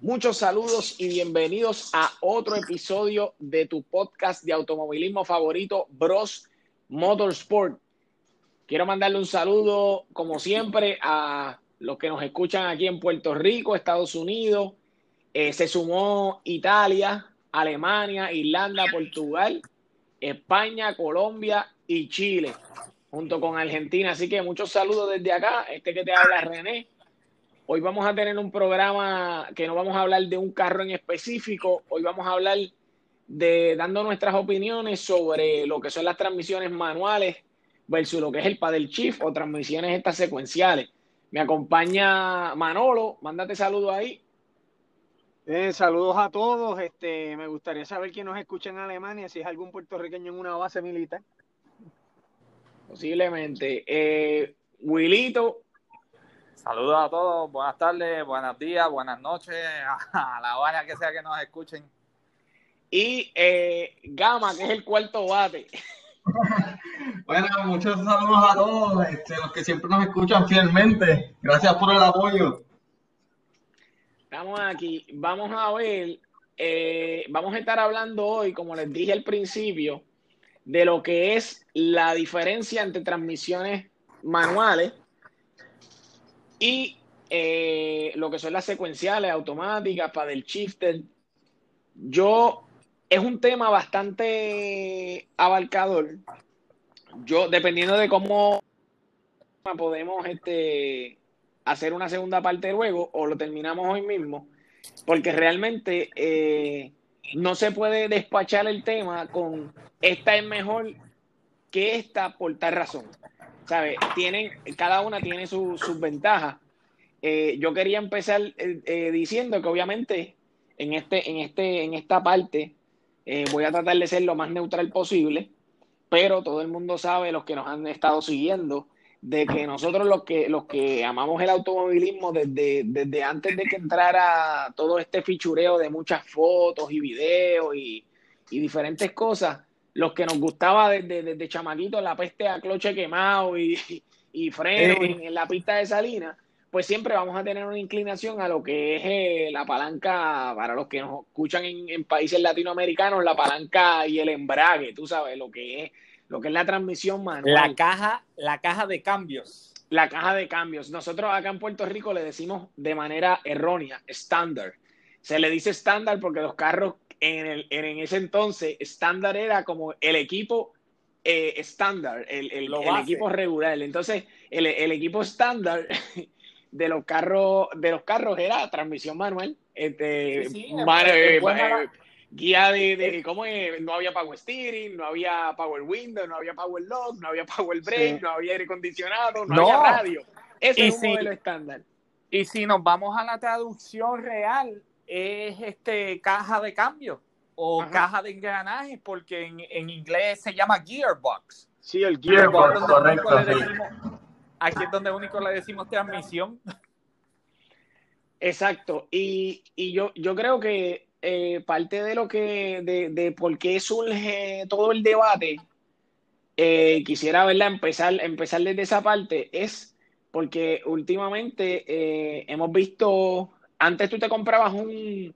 Muchos saludos y bienvenidos a otro episodio de tu podcast de automovilismo favorito, Bros Motorsport. Quiero mandarle un saludo, como siempre, a los que nos escuchan aquí en Puerto Rico, Estados Unidos. Eh, se sumó Italia, Alemania, Irlanda, Portugal, España, Colombia y Chile, junto con Argentina. Así que muchos saludos desde acá. Este que te habla René. Hoy vamos a tener un programa que no vamos a hablar de un carro en específico. Hoy vamos a hablar de dando nuestras opiniones sobre lo que son las transmisiones manuales versus lo que es el paddle shift o transmisiones estas secuenciales. Me acompaña Manolo, mándate saludos ahí. Eh, saludos a todos. Este, me gustaría saber quién nos escucha en Alemania, si es algún puertorriqueño en una base militar. Posiblemente. Eh, Wilito. Saludos a todos, buenas tardes, buenos días, buenas noches, a la hora que sea que nos escuchen. Y eh, Gama, que es el cuarto bate. bueno, muchos saludos a todos, este, los que siempre nos escuchan fielmente. Gracias por el apoyo. Estamos aquí. Vamos a ver, eh, vamos a estar hablando hoy, como les dije al principio, de lo que es la diferencia entre transmisiones manuales y eh, lo que son las secuenciales automáticas para el shifter. Yo, es un tema bastante abarcador. Yo, dependiendo de cómo podemos este, hacer una segunda parte luego o lo terminamos hoy mismo, porque realmente eh, no se puede despachar el tema con esta es mejor que esta por tal razón. Tienen, cada una tiene sus ventajas. Eh, yo quería empezar eh, diciendo que obviamente en, este, en, este, en esta parte voy a tratar de ser lo más neutral posible, pero todo el mundo sabe, los que nos han estado siguiendo, de que nosotros los que, los que amamos el automovilismo desde, desde antes de que entrara todo este fichureo de muchas fotos y videos y, diferentes cosas, los que nos gustaba desde, desde chamaquito la peste a cloche quemado y, y freno en, la pista de Salina, pues siempre vamos a tener una inclinación a lo que es eh, la palanca, para los que nos escuchan en, en países latinoamericanos, la palanca y el embrague, tú sabes, lo que es lo que es la transmisión manual. La caja, la caja de cambios. La caja de cambios. Nosotros acá en Puerto Rico le decimos de manera errónea, estándar. Se le dice estándar porque los carros en, el, en ese entonces, estándar era como el equipo eh, estándar, el, el, equipo regular. Entonces, el, equipo estándar de los carros, de los carros era transmisión manual. Este, guía de, de cómo no había power steering, no había power window, no había power lock, no había power brake, no había aire acondicionado, no, había radio. Ese es un modelo estándar. Y si nos vamos a la traducción real, es este caja de cambio o caja de engranajes, porque en, en, inglés se llama gearbox. Sí, el gearbox, correcto. aquí es donde único le decimos transmisión. Exacto. Y, y yo, yo creo que eh, parte de lo que, de, de, por qué surge todo el debate, eh, quisiera verla empezar, empezar desde esa parte, es porque últimamente eh, hemos visto, antes tú te comprabas un,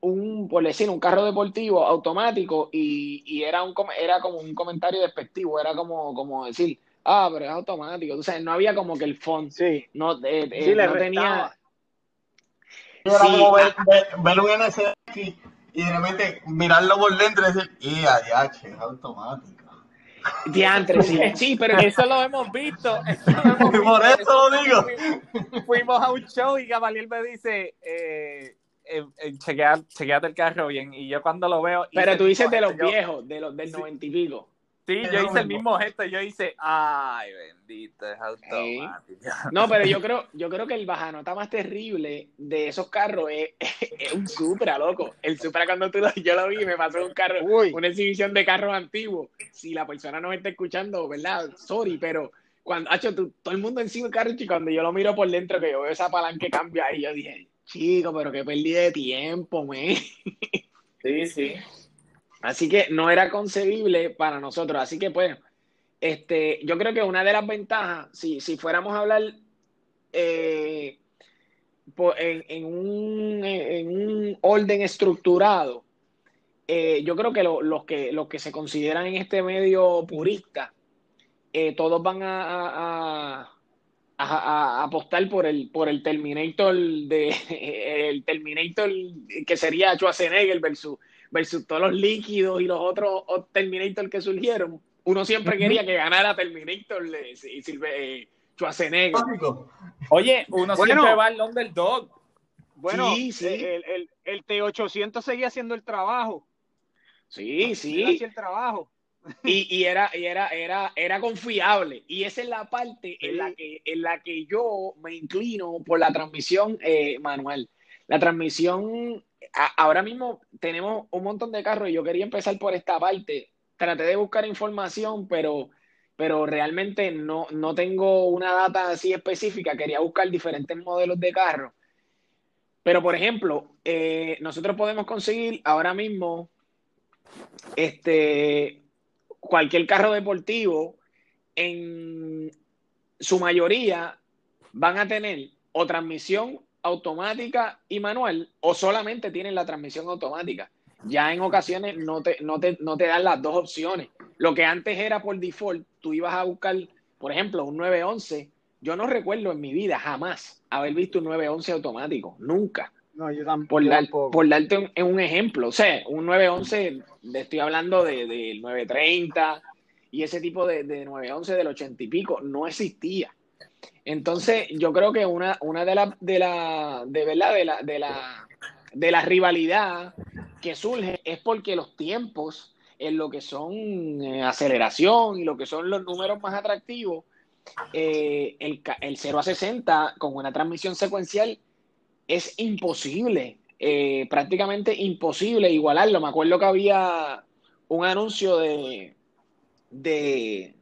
un, por decir, un carro deportivo automático y, y era, un, era como un comentario despectivo, era como, como decir, ah, pero es automático, o sea, no había como que el fondo, sí. no, sí, no tenía era como ver, ver, un NSX y de repente mirarlo por dentro y decir, y es automático. Diantre, sí. sí, pero eso lo hemos visto. por eso lo digo. Fuimos, a un show y Gamaliel me dice, eh, eh, eh chequeate el carro bien. Y yo cuando lo veo. Pero tú dices de los viejos, de los del noventa y pico. Sí, yo hice el mismo gesto, yo hice, ay, bendito, es automático. No, pero yo creo, yo creo que el bajanota más terrible de esos carros es, un Supra, loco. El Supra cuando tú lo, yo lo vi, me pasó un carro, una exhibición de carros antiguos. Si la persona no me está escuchando, ¿verdad? Sorry, pero cuando, hecho todo el mundo encima del carro, y cuando yo lo miro por dentro, que yo veo esa palanca que cambia ahí, yo dije, chico, pero qué pérdida de tiempo, me. Sí, sí. Así que no era concebible para nosotros. Así que, pues, este, yo creo que una de las ventajas, si, si fuéramos a hablar, eh, en, un, en un orden estructurado, eh, yo creo que, los que los que se consideran en este medio purista, eh, todos van a, apostar por el, por el Terminator de el Terminator que sería Schwarzenegger versus, versus todos los líquidos y los otros Terminator que surgieron. Uno siempre quería que ganara Terminator y eh, Schwarzenegger. Oye, uno siempre va al underdog. Bueno, sí, sí. El, el, el T800 seguía haciendo el trabajo. Sí, sí. el trabajo. Y, y, era, y era, era, era confiable. Y esa es la parte en, la que, en la que yo me inclino por la transmisión eh, manual. La transmisión, ahora mismo tenemos un montón de carros y yo quería empezar por esta parte. Traté de buscar información, pero, pero realmente no, no tengo una data así específica. Quería buscar diferentes modelos de carros. Pero, por ejemplo, eh, nosotros podemos conseguir ahora mismo este, cualquier carro deportivo, en su mayoría van a tener o transmisión automática y manual o solamente tienen la transmisión automática. Ya en ocasiones no te, no te, no te dan las dos opciones. Lo que antes era por default, tú ibas a buscar, por ejemplo, un 911. Yo no recuerdo en mi vida jamás haber visto un 911 automático, nunca. No, yo tampoco. Por, por darte un, un, ejemplo, o sea, un 911, estoy hablando del de, 930 y ese tipo de, de 911 del 80 y pico, no existía. Entonces, yo creo que una, una de las, de la, de verdad, de la, de la, de la rivalidad que surge es porque los tiempos en lo que son eh, aceleración y lo que son los números más atractivos, eh, el, el 0 a 60 con una transmisión secuencial es imposible, eh, prácticamente imposible igualarlo. Me acuerdo que había un anuncio de, de,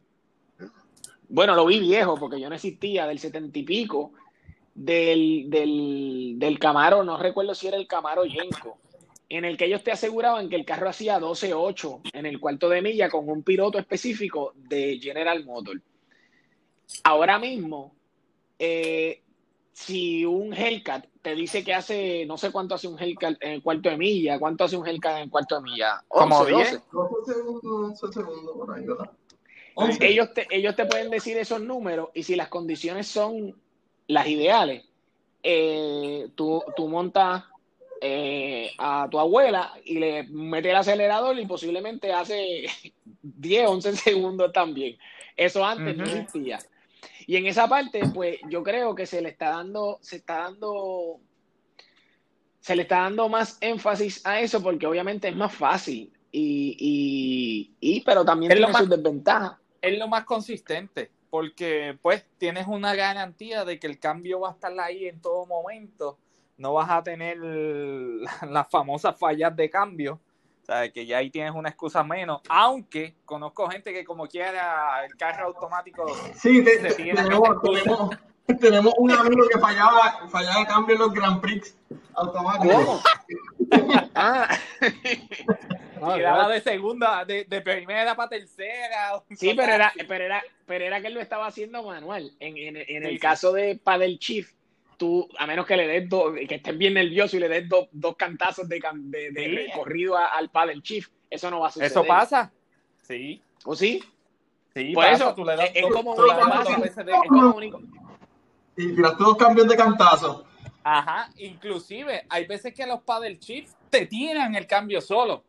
bueno, lo vi viejo porque yo no existía, del setenta y pico, del, del, del Camaro, no recuerdo si era el Camaro Yenko, en el que ellos te aseguraban que el carro hacía 12.8 en el cuarto de milla con un piloto específico de General Motors. Ahora mismo, eh, si un Hellcat te dice que hace, no sé cuánto hace un Hellcat en el cuarto de milla, cuánto hace un Hellcat en el cuarto de milla. Como 10. Ellos te, ellos te pueden decir esos números y si las condiciones son las ideales, eh, tú, tú, montas eh, a tu abuela y le metes el acelerador y posiblemente hace 10, 11 segundos también. Eso antes no existía. Y en esa parte, pues yo creo que se le está dando, se está dando, se le está dando más énfasis a eso porque obviamente es más fácil. Y, y, pero también es tiene sus desventajas. Es lo más consistente, porque pues tienes una garantía de que el cambio va a estar ahí en todo momento. No vas a tener las famosas fallas de cambio o sea, que ya ahí tienes una excusa menos, aunque conozco gente que como quiera el carro automático sí, tenemos, tenemos, un amigo que fallaba, fallaba cambio en los Grand Prix automáticos. ¿Cómo? ah. daba de segunda, de, de, primera para tercera. Sí, pero era, pero era, pero era que él lo estaba haciendo manual. En, en, en el caso de Padel Chief, tú, a menos que le des dos, que estés bien nervioso y le des dos, dos cantazos de, de, de corrido al paddle chief, eso no va a suceder. Eso pasa. Sí. ¿O sí? Sí, por eso tú le das es, como, único. Y tiraste dos cambios de cantazo. Ajá, inclusive hay veces que los paddle chief te tiran el cambio solo.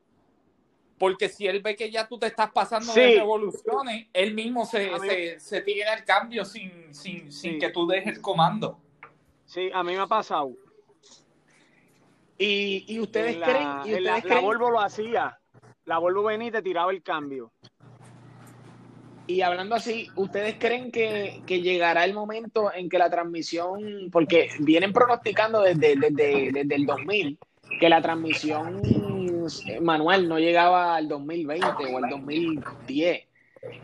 Porque si él ve que ya tú te estás pasando de revoluciones, él mismo se, se, se, tira el cambio sin, sin, sin que tú dejes el comando. Sí, a mí me ha pasado. ¿Y, y ustedes creen? ¿y ustedes la, creen? Volvo lo hacía. La Volvo venía y te tiraba el cambio. Y hablando así, ¿ustedes creen que, que, llegará el momento en que la transmisión, porque vienen pronosticando desde, desde, desde el 2000, que la transmisión manual no llegaba al 2020 o al 2010?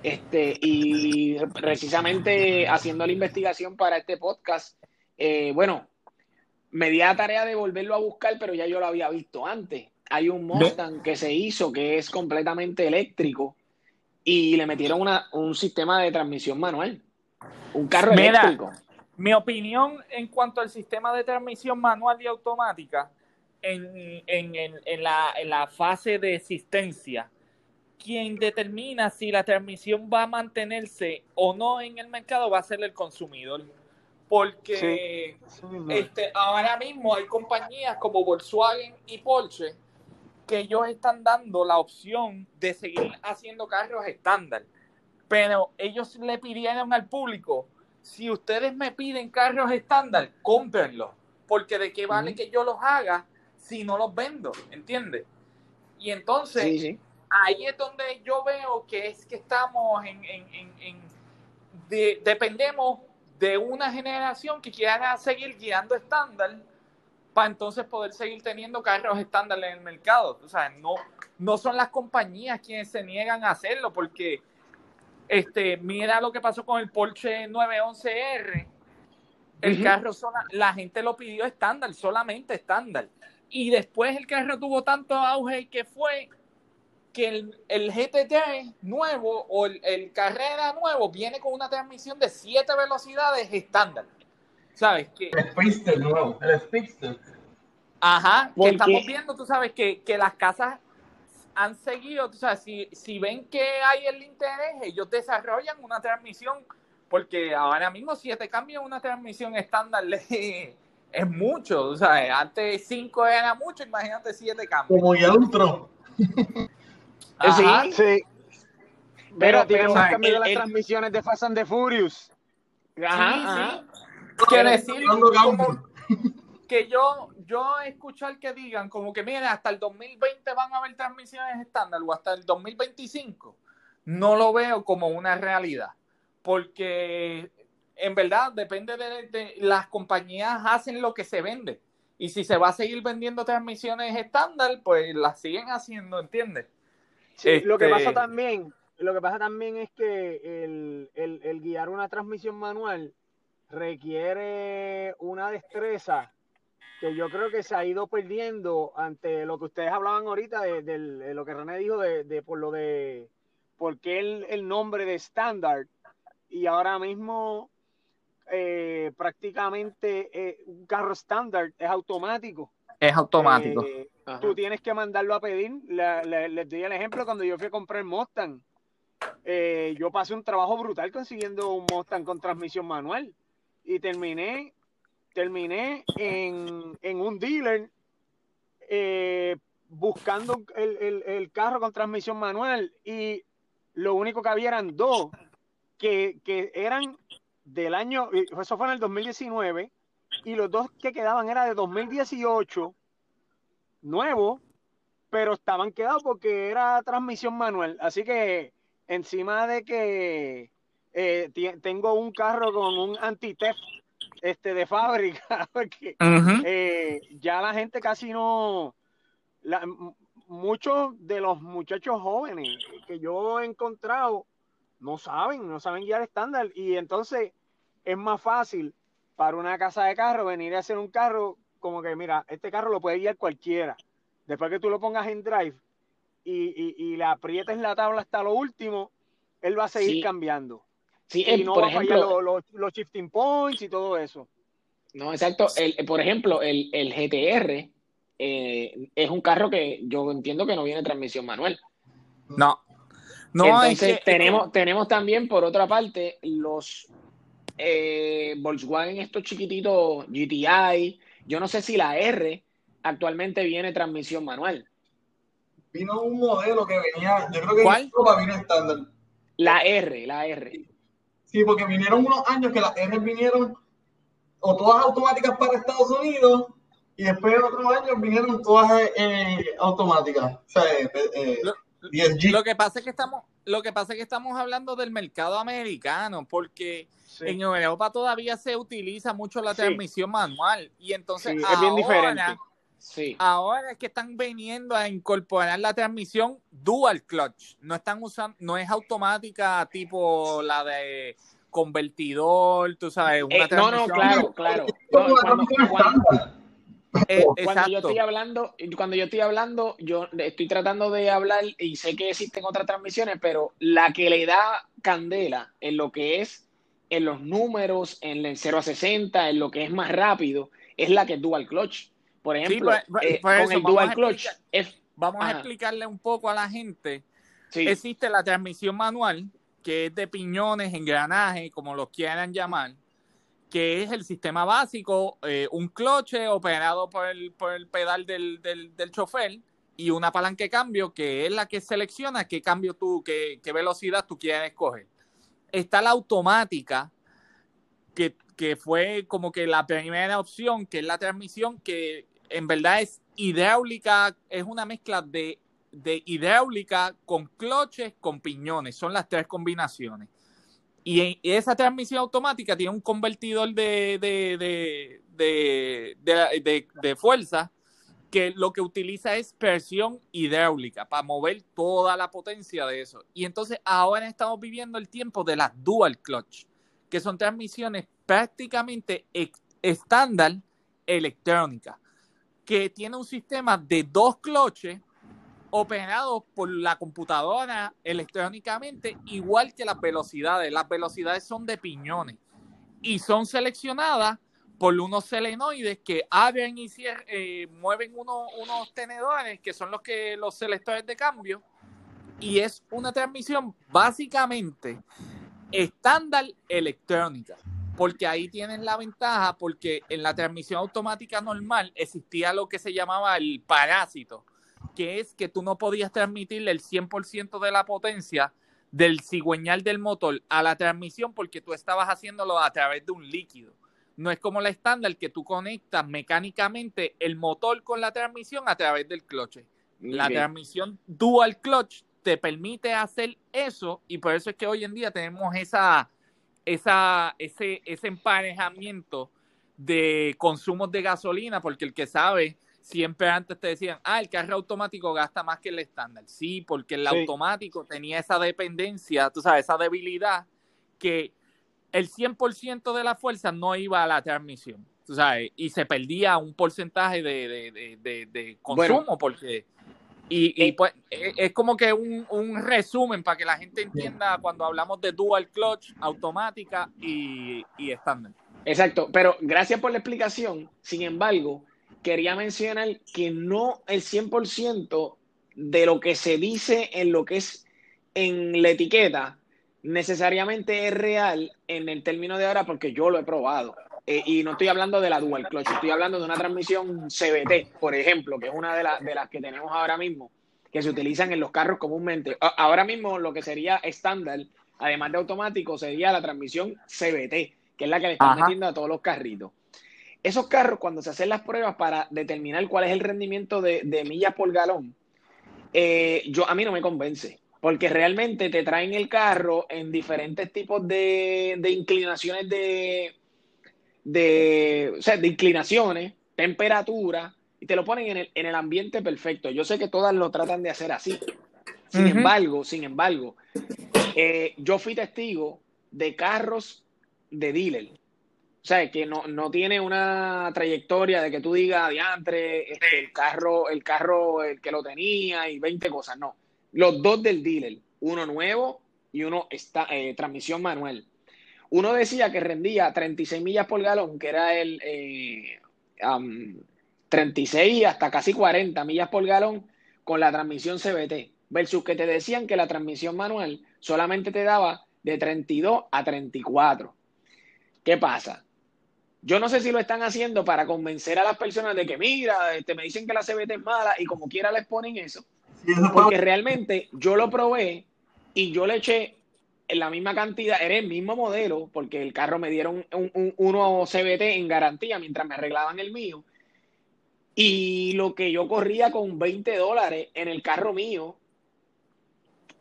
Este, y precisamente haciendo la investigación para este podcast, eh, bueno, me di a tarea de volverlo a buscar, pero ya yo lo había visto antes. Hay un Mustang que se hizo que es completamente eléctrico y le metieron una, un sistema de transmisión manual. Un carro eléctrico. Mi opinión en cuanto al sistema de transmisión manual y automática, en, en, en, en la, en la fase de existencia, quien determina si la transmisión va a mantenerse o no en el mercado va a ser el consumidor. Porque este, ahora mismo hay compañías como Volkswagen y Porsche que ellos están dando la opción de seguir haciendo carros estándar. Pero ellos le pidieron al público, si ustedes me piden carros estándar, cómprenlos. Porque de qué vale que yo los haga si no los vendo, ¿entiendes? Y entonces, sí. ahí es donde yo veo que es que estamos en, en- en- en- de- dependemos de una generación que quiera seguir guiando estándar para entonces poder seguir teniendo carros estándar en el mercado. O sea, no, no son las compañías quienes se niegan a hacerlo, porque este, mira lo que pasó con el Porsche 911R. El carro, sola- la gente lo pidió estándar, solamente estándar. Y después el carro tuvo tanto auge que fue que el, el GTT nuevo o el, el Carrera nuevo viene con una transmisión de 7 velocidades estándar. ¿Sabes? Que, El Speedster nuevo, el Speedster. Ajá, que estamos viendo, tú sabes, que, que las casas han seguido, tú sabes, si, si ven que hay el interés, ellos desarrollan una transmisión, porque ahora mismo si te cambian una transmisión estándar le- es mucho, o sea, antes 5 era mucho, imagínate 7 cambios. Como ya un tron. Ajá, Sí. Sí. Pero- Pero, o sea, cambiado las el- transmisiones de Fast and the Furious. Ajá, sí, ajá. sí. Que decir como- que yo, yo escuchar que digan como que mira, hasta el 2020 van a haber transmisiones estándar o hasta el 2025, no lo veo como una realidad. Porque en verdad depende de, de- las compañías hacen lo que se vende. Y si se va a seguir vendiendo transmisiones estándar, pues las siguen haciendo, ¿entiendes? Sí, Lo que Este- pasa también, lo que pasa también es que el, el- el guiar una transmisión manual requiere una destreza que yo creo que se ha ido perdiendo ante lo que ustedes hablaban ahorita de, de lo que René dijo de, de por lo de por qué el, el nombre de estándar y ahora mismo eh, prácticamente eh, un carro estándar es automático. Es automático. Eh, tú tienes que mandarlo a pedir. Le- le- les doy el ejemplo cuando yo fui a comprar el Mustang. eh, yo pasé un trabajo brutal consiguiendo un Mustang con transmisión manual y terminé, terminé en, en un dealer eh, buscando el, el- el carro con transmisión manual y lo único que había eran dos que, que eran del año, eso fue en el 2019 y los dos que quedaban era de 2018 nuevo, pero estaban quedados porque era transmisión manual. Así que encima de que eh, tengo un carro con un anti-theft este, de fábrica, porque eh, ya la gente casi no, la- muchos de los muchachos jóvenes que yo he encontrado no saben, no saben guiar estándar y entonces es más fácil para una casa de carro venir a hacer un carro como que mira, este carro lo puede guiar cualquiera. Después que tú lo pongas en drive y, y, y le aprietes la tabla hasta lo último, él va a seguir Sí. cambiando. Sí, Y no por va a fallar ejemplo, los, los, los shifting points y todo eso. no, exacto. El, por ejemplo, el, el GTR eh, es un carro que yo entiendo que no viene transmisión manual. No. No, Entonces es que- tenemos, tenemos también por otra parte los eh, Volkswagen estos chiquititos GTI. Yo no sé si la R actualmente viene transmisión manual. Vino un modelo que venía, yo creo que ¿Cuál? Europa vino estándar. La R, la R. Sí, porque vinieron unos años que las R vinieron o todas automáticas para Estados Unidos y después en otros años vinieron todas eh, automáticas. O sea, eh, eh, Lo- 10G. Lo que pasa es que estamos, lo que pasa es que estamos hablando del mercado americano, porque Sí. en Europa todavía se utiliza mucho la Sí. transmisión manual. Y entonces Sí, es bien diferente. ahora, Sí. ahora es que están viniendo a incorporar la transmisión dual clutch. No están usando, no es automática tipo la de convertidor, tú sabes, una Eh, no, no, claro, claro. No, cuando, cuando-. Eh, cuando yo estoy hablando, cuando yo estoy hablando, yo estoy tratando de hablar y sé que existen otras transmisiones, pero la que le da candela en lo que es en los números, en el 0 a 60, en lo que es más rápido, es la que es dual clutch. Por ejemplo, pues, pues, eh, pues con el dual clutch, explicar- es, Vamos a explicarle un poco a la gente. sí, Existe la transmisión manual, que es de piñones, engranaje, como los quieran llamar, que es el sistema básico, eh, un cloche operado por el, por el pedal del, del, del chofer y una palanca de cambio que es la que selecciona qué cambio tú, qué, qué velocidad tú quieres escoger. Está la automática, que, que fue como que la primera opción, que es la transmisión que en verdad es hidráulica, es una mezcla de, de hidráulica con cloches, con piñones, son las tres combinaciones. Y esa transmisión automática tiene un convertidor de, de, de, de, fuerza que lo que utiliza es presión hidráulica para mover toda la potencia de eso. Y entonces ahora estamos viviendo el tiempo de las dual clutch, que son transmisiones prácticamente estándar electrónicas, que tiene un sistema de dos cloches operados por la computadora electrónicamente, igual que las velocidades. Las velocidades son de piñones y son seleccionadas por unos selenoides que abren y eh, mueven uno- unos tenedores que son los que los selectores de cambio y es una transmisión básicamente estándar electrónica porque ahí tienen la ventaja porque en la transmisión automática normal existía lo que se llamaba el parásito que es que tú no podías transmitirle el 100% de la potencia del cigüeñal del motor a la transmisión porque tú estabas haciéndolo a través de un líquido. No es como la estándar que tú conectas mecánicamente el motor con la transmisión a través del cloche. La transmisión dual clutch te permite hacer eso y por eso es que hoy en día tenemos esa, esa, ese, ese emparejamiento de consumos de gasolina, porque el que sabe, siempre antes te decían, ah, el carro automático gasta más que el estándar. Sí, porque el Sí. automático tenía esa dependencia, tú sabes, esa debilidad que el 100% de la fuerza no iba a la transmisión, tú sabes, y se perdía un porcentaje de, de, de, consumo, Bueno. porque... Y, y pues es, es como que un, un resumen para que la gente entienda cuando hablamos de dual clutch, automática y, y estándar. Exacto, pero gracias por la explicación. Sin embargo, quería mencionar que no el 100% de lo que se dice en lo que es en la etiqueta necesariamente es real en el término de ahora porque yo lo he probado. Eh, y no estoy hablando de la dual clutch, estoy hablando de una transmisión CBT, por ejemplo, que es una de, la- de las que tenemos ahora mismo, que se utilizan en los carros comúnmente. Ahora mismo lo que sería estándar, además de automático, sería la transmisión CBT, que es la que le están Ajá. metiendo a todos los carritos. Esos carros, cuando se hacen las pruebas para determinar cuál es el rendimiento de, de millas por galón, eh, yo, a mí no me convence, porque realmente te traen el carro en diferentes tipos de, de inclinaciones de, de, o sea, de inclinaciones, temperatura, y te lo ponen en el, en el ambiente perfecto. Yo sé que todas lo tratan de hacer así. Sin embargo, sin embargo, eh, yo fui testigo de carros de dealer. O sea, que no, no tiene una trayectoria de que tú digas, diantre, este, el carro, el carro, el que lo tenía y 20 cosas. No. Los dos del dealer, uno nuevo y uno está, eh, transmisión manual. Uno decía que rendía 36 millas por galón, que era el eh, am, 36 hasta casi 40 millas por galón con la transmisión CBT, versus que te decían que la transmisión manual solamente te daba de 32 a 34. ¿Qué pasa? Yo no sé si lo están haciendo para convencer a las personas de que, mira, este, me dicen que la CBT es mala y como quiera les ponen eso. Porque realmente yo lo probé y yo le eché en la misma cantidad, era el mismo modelo, porque el carro me dieron un, un- uno CBT en garantía mientras me arreglaban el mío. Y lo que yo corría con 20 dólares en el carro mío,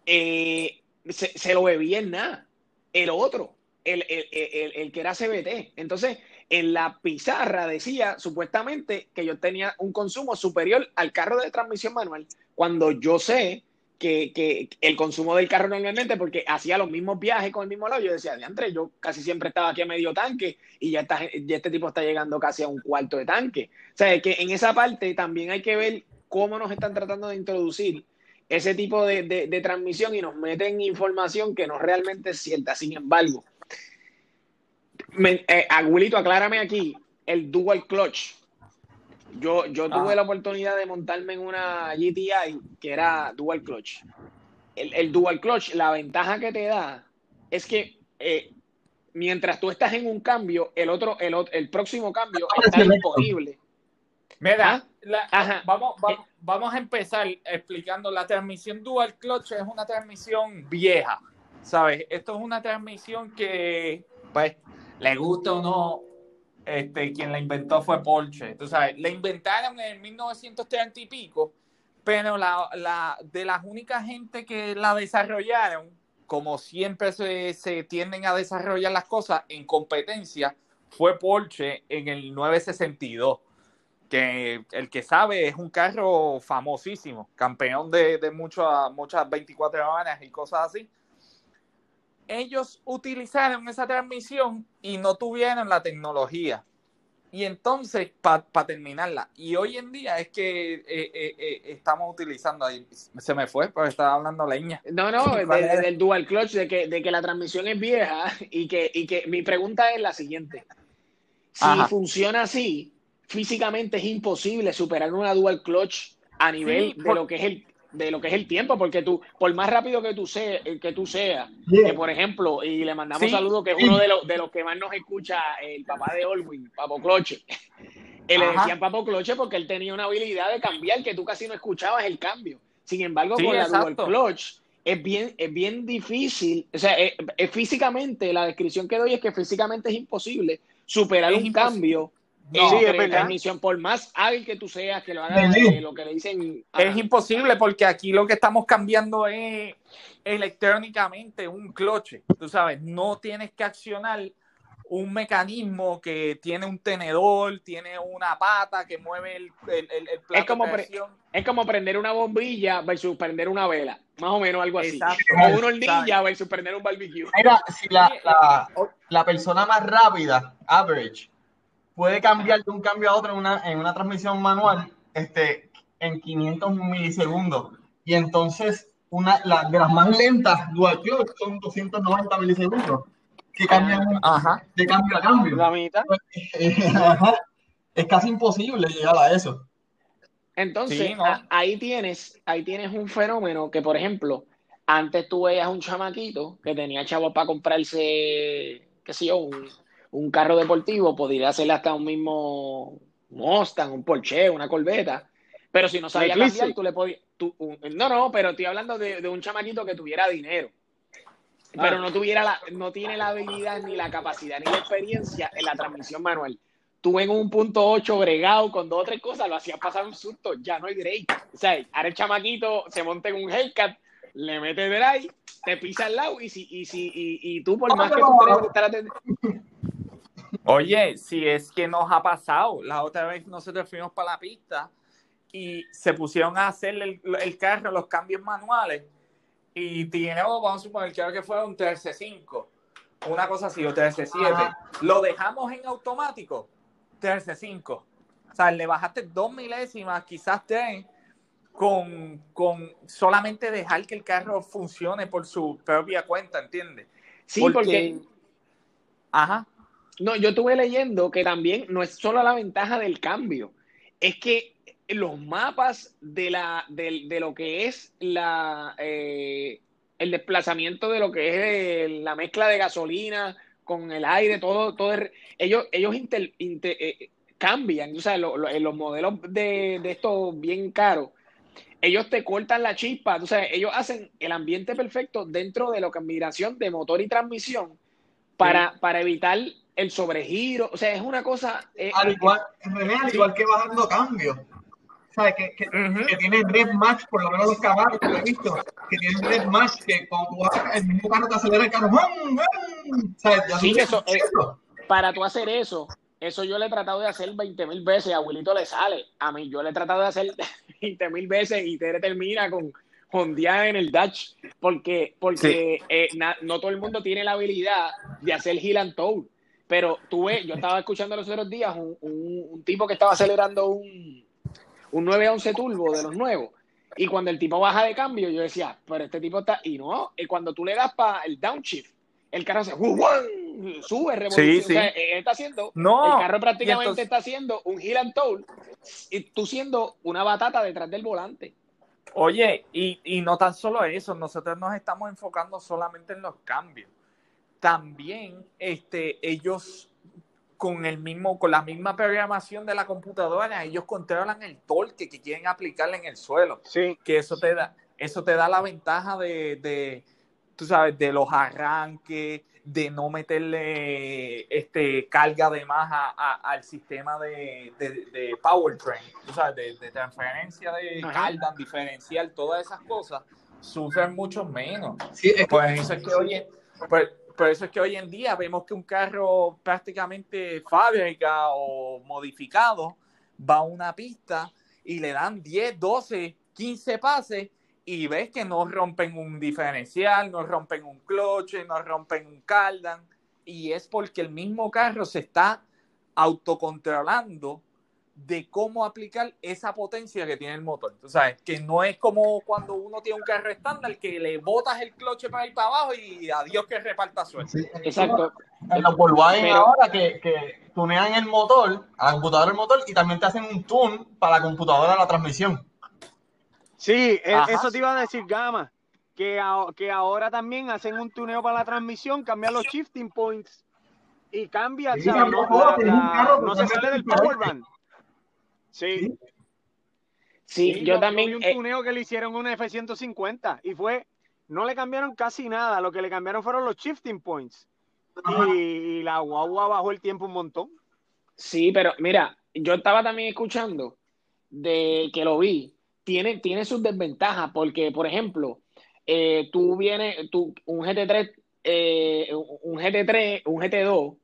eh, se, se lo bebía en nada. El otro, el, el- el- el que era CBT. Entonces, en la pizarra decía supuestamente que yo tenía un consumo superior al carro de transmisión manual, cuando yo sé que, que el consumo del carro normalmente, porque hacía los mismos viajes con el mismo lado, yo decía, Andrés, yo casi siempre estaba aquí a medio tanque y ya, está, este tipo está llegando casi a un cuarto de tanque. O sea, que en esa parte también hay que ver cómo nos están tratando de introducir ese tipo de, de- de transmisión y nos meten información que no realmente es cierta. Sin embargo, Me, eh, Abuelito, aclárame aquí, el dual clutch. Yo, yo tuve la oportunidad de montarme en una GTI que era dual clutch. El, el dual clutch, la ventaja que te da es que eh, mientras tú estás en un cambio, el otro, el, el próximo cambio está Selecto. disponible. Mira, ¿Ah? la- Ajá. Vamos, va- vamos a empezar explicando. La transmisión dual clutch es una transmisión vieja, ¿sabes? Esto es una transmisión que, pues, le gusta o no, este, quien la inventó fue Porsche. Tú sabes, la inventaron en 1930 y pico, pero la, la, de las únicas gente que la desarrollaron, como siempre se, se tienden a desarrollar las cosas en competencia, fue Porsche en el 962 que el que sabe es un carro famosísimo, campeón de, de muchas, muchas 24 horas y cosas así. Ellos utilizaron esa transmisión y no tuvieron la tecnología. Y entonces, para terminarla, y hoy en día es que eh, eh, eh, estamos utilizando ahí, se me fue, pero estaba hablando leña. No, no, de- del dual clutch, de que, de que la transmisión es vieja y que, y que mi pregunta es la siguiente. Si Ajá. funciona así, físicamente es imposible superar una dual clutch a nivel Sí, de lo que es el de lo que es el tiempo, porque tú, por más rápido que tú, sea, que tú seas, Yeah. que por ejemplo, y le mandamos Sí. saludos, que es uno de los, de los que más nos escucha, el papá de Olwin, Papo Cloche. Él le decían Papo Cloche porque él tenía una habilidad de cambiar que tú casi no escuchabas el cambio. Sin embargo, Sí, con la dual exacto. clutch es bien, es bien difícil, o sea, es, es físicamente, la descripción que doy es que físicamente es imposible superar Es un imposible. cambio No, Sí, es transmisión, por más hábil que tú seas, que lo hagas, Sí. eh, lo que le dicen. Es imposible porque aquí lo que estamos cambiando es electrónicamente un cloche. Tú sabes, no tienes que accionar un mecanismo que tiene un tenedor, tiene una pata que mueve el, el, el- el plato Es como de pre- presión. Es como prender una bombilla versus prender una vela. Más o menos algo así. Exacto. Como una hornilla versus prender un barbecue. Mira, si la, la, la persona más rápida, average, puede cambiar de un cambio a otro en una, en una transmisión manual este, en 500 milisegundos. Y entonces, una, la, de las más lentas, dual clutch, son 290 milisegundos. Que cambian Ajá. de cambio a cambio. La mitad. Ajá. Es casi imposible llegar a eso. Entonces, Sí, ¿no? a- ahí tienes, ahí tienes un fenómeno que, por ejemplo, antes tú veías un chamaquito que tenía chavos para comprarse, qué sé yo, un, un carro deportivo, podría hacerle hasta un mismo Mustang, un Porsche, una Corvette, pero si no sabía cambiar, tú le podías, tú- un- no, no, pero estoy hablando de, de un chamaquito que tuviera dinero, pero Ah. no tuviera la, no tiene la habilidad ni la capacidad ni la experiencia en la transmisión manual. Tú en un punto 8 bregado con dos o tres cosas lo hacías pasar un susto, ya no hay drive. O sea, ahora el chamaquito se monta en un Hellcat, le mete drive, te pisa al lado y si, y si, y, y tú por más que tú creas que estar atendiendo. Oye, si es que nos ha pasado, la otra vez nosotros fuimos para la pista y se pusieron a hacer el, el carro, los cambios manuales y tiró, vamos a suponer, creo que fue un TRC5, una cosa así, o TRC7. Ajá. Lo dejamos en automático, TRC5. O sea, le bajaste dos milésimas, quizás tres, con, con solamente dejar que el carro funcione por su propia cuenta, ¿entiendes? Sí, porque Ajá. No, yo estuve leyendo que también no es solo la ventaja del cambio, es que los mapas de, la, de, de lo que es la, eh, el desplazamiento de lo que es eh, la mezcla de gasolina con el aire, todo, todo es- ellos, ellos inter- inter- eh, cambian, o sea, lo- lo- los modelos de, de estos bien caros, ellos te cortan la chispa, o sea, ellos hacen el ambiente perfecto dentro de la combinación de motor y transmisión para, para evitar el sobregiro. O sea, es una cosa. eh, Al igual, René, al igual que bajando cambios. ¿Sabes? Que, que, Ujú. que tiene red match, por lo menos los caballos que he visto, que tienen red match, que cuando tú vas, el mismo carro te acelera el carro. ¡bum, bum! ¿Sabes? Ya Sí, que eso, eh, para tú hacer eso, eso yo le he tratado de hacer 20 mil veces. A abuelito le sale. A mí yo le he tratado de hacer 20 mil veces y te termina con jondear en el Dutch. Porque, porque eh, na- no todo el mundo tiene la habilidad de hacer heel and toe. Pero tú ves, yo estaba escuchando los otros días un, un- un tipo que estaba acelerando un, un 911 turbo de los nuevos. Y cuando el tipo baja de cambio, yo decía, pero este tipo está. Y no, y cuando tú le das para el downshift el carro se ¡guau! sube, revoluciona. Sí, sí. O sea, él está haciendo, No. el carro prácticamente entonces- está haciendo un heel and toe y tú siendo una batata detrás del volante. Oye, y, y no tan solo eso, nosotros nos estamos enfocando solamente en los cambios. También este, ellos con el mismo, con la misma programación de la computadora, ellos controlan el torque que quieren aplicarle en el suelo. Sí. Que eso te da, eso te da la ventaja de, de tú sabes, de los arranques, de no meterle este carga de más a- a- al sistema de, de, de powertrain, tú sabes, de, de transferencia de carga, diferencial, todas esas cosas, sufren mucho menos. Sí, es que- Por eso es que hoy en, por, eso es que hoy en día vemos que un carro prácticamente fábrica o modificado va a una pista y le dan 10, 12, 15 pases y ves que no rompen un diferencial, no rompen un cloche, no rompen un cardan. Y es porque el mismo carro se está autocontrolando de cómo aplicar esa potencia que tiene el motor. Tú sabes, que no es como cuando uno tiene un carro estándar que le botas el cloche para ir para abajo y adiós que reparta suerte. sí, Exacto. En los Volkswagen Pero- ahora que, que tunean el motor, a la computadora el motor y también te hacen un tune para la computadora la transmisión. Sí, e- Ajá. eso te iba a decir, Gama, que, a- que ahora también hacen un tuneo para la transmisión, cambian los shifting points y cambia, Sí, cambió No, la- la- no se sale del power band. Sí, Sí, sí, yo también. un eh, tuneo que le hicieron una F-150 y fue, no le cambiaron casi nada, lo que le cambiaron fueron los shifting points. Y, y la guagua bajó el tiempo un montón. Sí, pero mira, yo estaba también escuchando de que lo vi. Tiene, tiene sus desventajas porque, por ejemplo, eh, tú vienes, tú, un GT3, eh, un GT3, un GT2,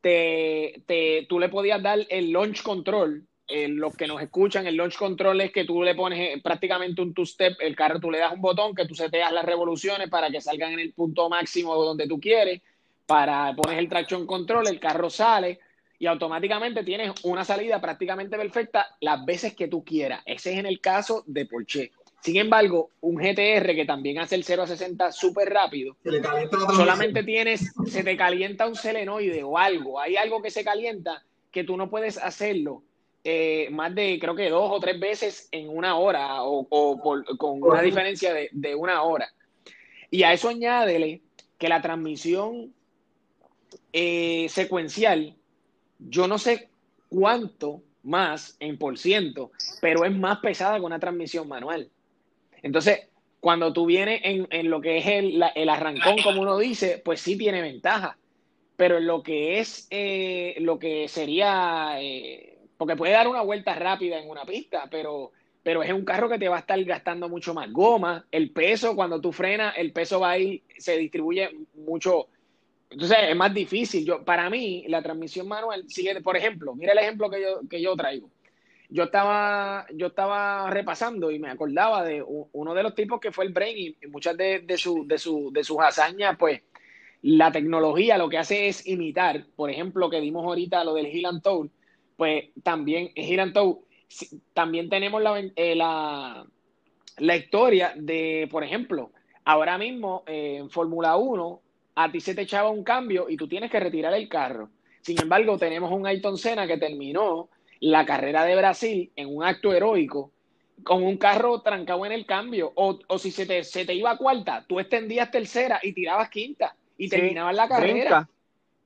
te, te, tú le podías dar el launch control. Eh, los que nos escuchan, el launch control es que tú le pones eh, prácticamente un two-step, el carro, tú le das un botón que tú seteas las revoluciones para que salgan en el punto máximo donde tú quieres, para pones el traction control, el carro sale, y automáticamente tienes una salida prácticamente perfecta las veces que tú quieras. Ese es en el caso de Porsche. Sin embargo, un GTR que también hace el 0 a 60 súper rápido, solamente tienes, se te calienta un selenoide o algo, hay algo que se calienta que tú no puedes hacerlo eh, más de, creo que dos o tres veces en una hora o, o por- con una diferencia de, de una hora. Y a eso añádele que la transmisión eh, secuencial, yo no sé cuánto más en por ciento, pero es más pesada que una transmisión manual. Entonces, cuando tú vienes en, en lo que es el, la- el arrancón, como uno dice, pues sí tiene ventaja. Pero en lo que es eh, lo que sería, eh, porque puede dar una vuelta rápida en una pista, pero, pero es un carro que te va a estar gastando mucho más goma. El peso, cuando tú frenas, el peso va a ir, se distribuye mucho. Entonces es más difícil. Yo, para mí, la transmisión manual sigue, por ejemplo, mira el ejemplo que yo, que yo traigo. Yo estaba, yo estaba repasando y me acordaba de uno de los tipos que fue el Brain y, muchas de, de, su- de, su- de sus hazañas, pues la tecnología lo que hace es imitar, por ejemplo, que dimos ahorita lo del Hill and Toe, pues también si- también tenemos la, eh, la, la historia de, por ejemplo, ahora mismo eh, en Fórmula 1, a ti se te echaba un cambio y tú tienes que retirar el carro. Sin embargo, tenemos un Ayrton Senna que terminó la carrera de Brasil en un acto heroico con un carro trancado en el cambio. O, o si se te, se te iba a cuarta, tú extendías tercera y tirabas quinta y Sí, terminabas la carrera.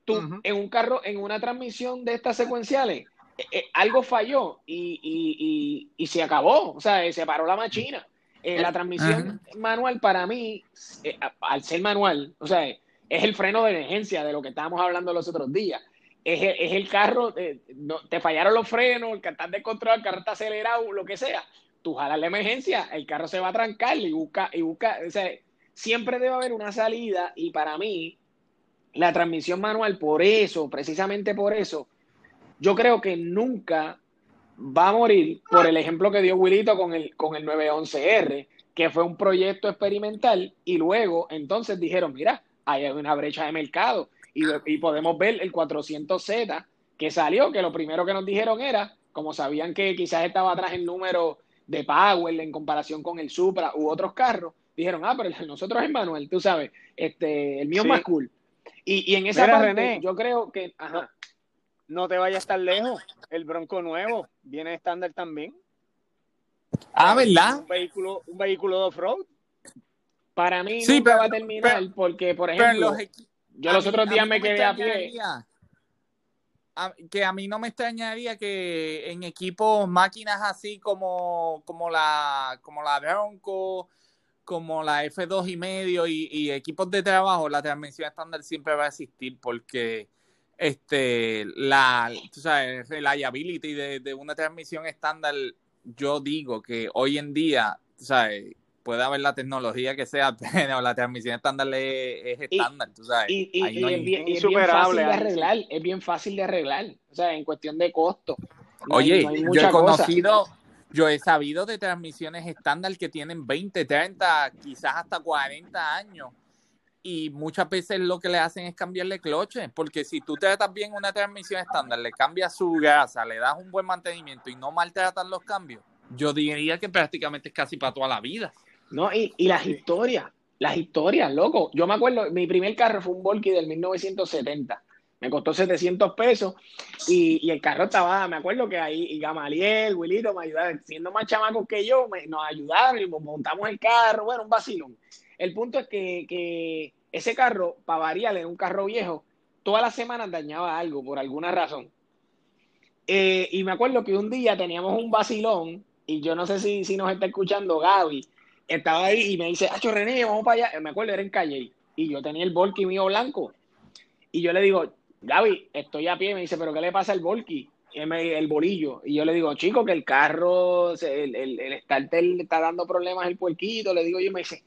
Tú, en un carro, en una transmisión de estas secuenciales, eh, algo falló y, y- y- y se acabó. O sea, eh, se paró la máquina. Eh, la transmisión manual para mí, eh, al ser manual, o sea, es el freno de emergencia de lo que estábamos hablando los otros días. Es el, es el carro, no- te fallaron los frenos, el cartán de control, el carro está acelerado, lo que sea. Tú jalas la emergencia, el carro se va a trancar y busca, y busca, o sea, siempre debe haber una salida y para mí, la transmisión manual, por eso, precisamente por eso, yo creo que nunca va a morir por el ejemplo que dio Wilito con el, con el 911R, que fue un proyecto experimental y luego entonces dijeron, mira, hay una brecha de mercado y, y podemos ver el 400Z que salió, que lo primero que nos dijeron era, como sabían que quizás estaba atrás el número de Power en comparación con el Supra u otros carros, dijeron, ah, pero nosotros es manual, tú sabes, este, el mío Sí. es más cool. Y, y en esa Mira, parte, René. yo creo que. Ajá. No te vayas tan lejos. El Bronco nuevo viene estándar también. Ah, ¿verdad? Un vehículo, un vehículo de off-road. Para mí Sí, nunca pero- va a terminar pero- porque, por ejemplo, los yo los mí- otros días me no quedé a pie. a- que a mí no me extrañaría que en equipos, máquinas así como, como la como la Bronco, como la F2 y medio y, y equipos de trabajo, la transmisión estándar siempre va a existir porque este la tú sabes, reliability de, de una transmisión estándar, yo digo que hoy en día, tú sabes, puede haber la tecnología que sea, pero la transmisión estándar es, es Y- estándar, tú sabes. Y, y- Ahí y no hay- es, bien, y es bien fácil de arreglar, es bien fácil de arreglar, o sea, en cuestión de costo. No hay- Oye, no hay yo he cosa. conocido, yo he sabido de transmisiones estándar que tienen 20, 30, quizás hasta 40 años. Y muchas veces lo que le hacen es cambiarle cloches, porque si tú tratas bien una transmisión estándar, le cambias su grasa, le das un buen mantenimiento y no maltratas los cambios, yo diría que prácticamente es casi para toda la vida. No, y, y las historias, las historias, loco. Yo me acuerdo, mi primer carro fue un Volky del 1970. Me costó 700 pesos y, y el carro estaba, me acuerdo que ahí y Gamaliel, Wilito me ayudaron, siendo más chamacos que yo, me- nos ayudaron y montamos el carro, bueno, un vacilón. El punto es que, que ese carro, para variar, era un carro viejo, todas las semanas dañaba algo por alguna razón. Eh, y me acuerdo que un día teníamos un vacilón, y yo no sé si, si nos está escuchando Gaby, estaba ahí y me dice, Acho René, vamos para allá. Me acuerdo, era en Calle, y yo tenía el Volky mío blanco. Y yo le digo, Gaby, estoy a pie. Me dice, ¿pero qué le pasa al Volky? El bolillo. Y yo le digo, chico, que el carro, el, el, el está dando problemas el puerquito. Le digo yo, me dice,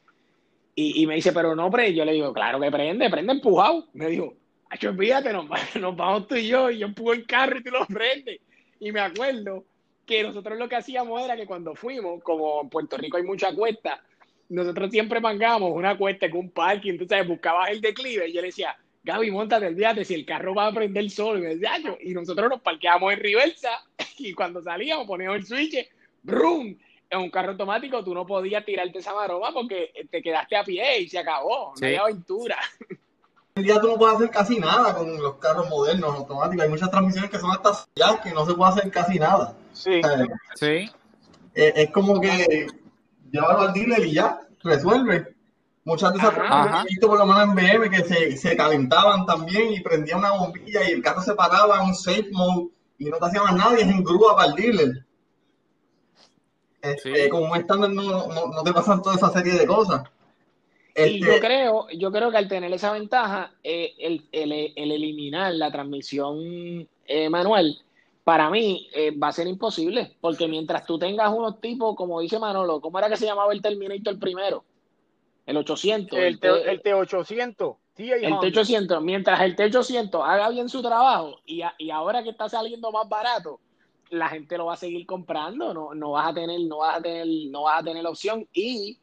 y, me dice, pero no prende. Yo le digo, claro que prende, prende empujado. Me dijo, Acho, olvídate, nos, va- nos vamos tú y yo, y yo empujo el carro y tú lo prendes. Y me acuerdo que nosotros lo que hacíamos era que cuando fuimos, como en Puerto Rico hay mucha cuesta, nosotros siempre mangamos una cuesta con un parking, entonces buscabas el declive y yo le decía, Gaby, montate, olvídate, si el carro va a prender solo, y me decía, "Acho", y nosotros nos parqueamos en reversa y cuando salíamos poníamos el switch, ¡brum! En un carro automático tú no podías tirarte esa maroma porque te quedaste a pie y se acabó, no Sí. hay aventura. Hoy en día tú no puedes hacer casi nada con los carros modernos automáticos. Hay muchas transmisiones que son hasta ya que no se puede hacer casi nada. Sí. O sea, Sí. eh, es como que llévalo al dealer y ya, resuelve. Muchas de esas he visto por lo menos en BM que se, se calentaban también y prendía una bombilla y el carro se paraba en un safe mode y no te hacía más nada y es en grúa para el dealer. Este, Sí. Con un estándar no, no, no te pasan toda esa serie de cosas. Y Este, yo creo, yo creo que al tener esa ventaja, eh, el, el- el eliminar la transmisión eh, manual, para mí eh, va a ser imposible, porque mientras tú tengas unos tipos, como dice Manolo, ¿cómo era que se llamaba el Terminator primero? El 800. El, T- T, el T800. TI el Honda. T800, mientras el T800 haga bien su trabajo y, a- y ahora que está saliendo más barato, la gente lo va a seguir comprando, no, no vas a tener, no vas a tener, no vas a tener opción y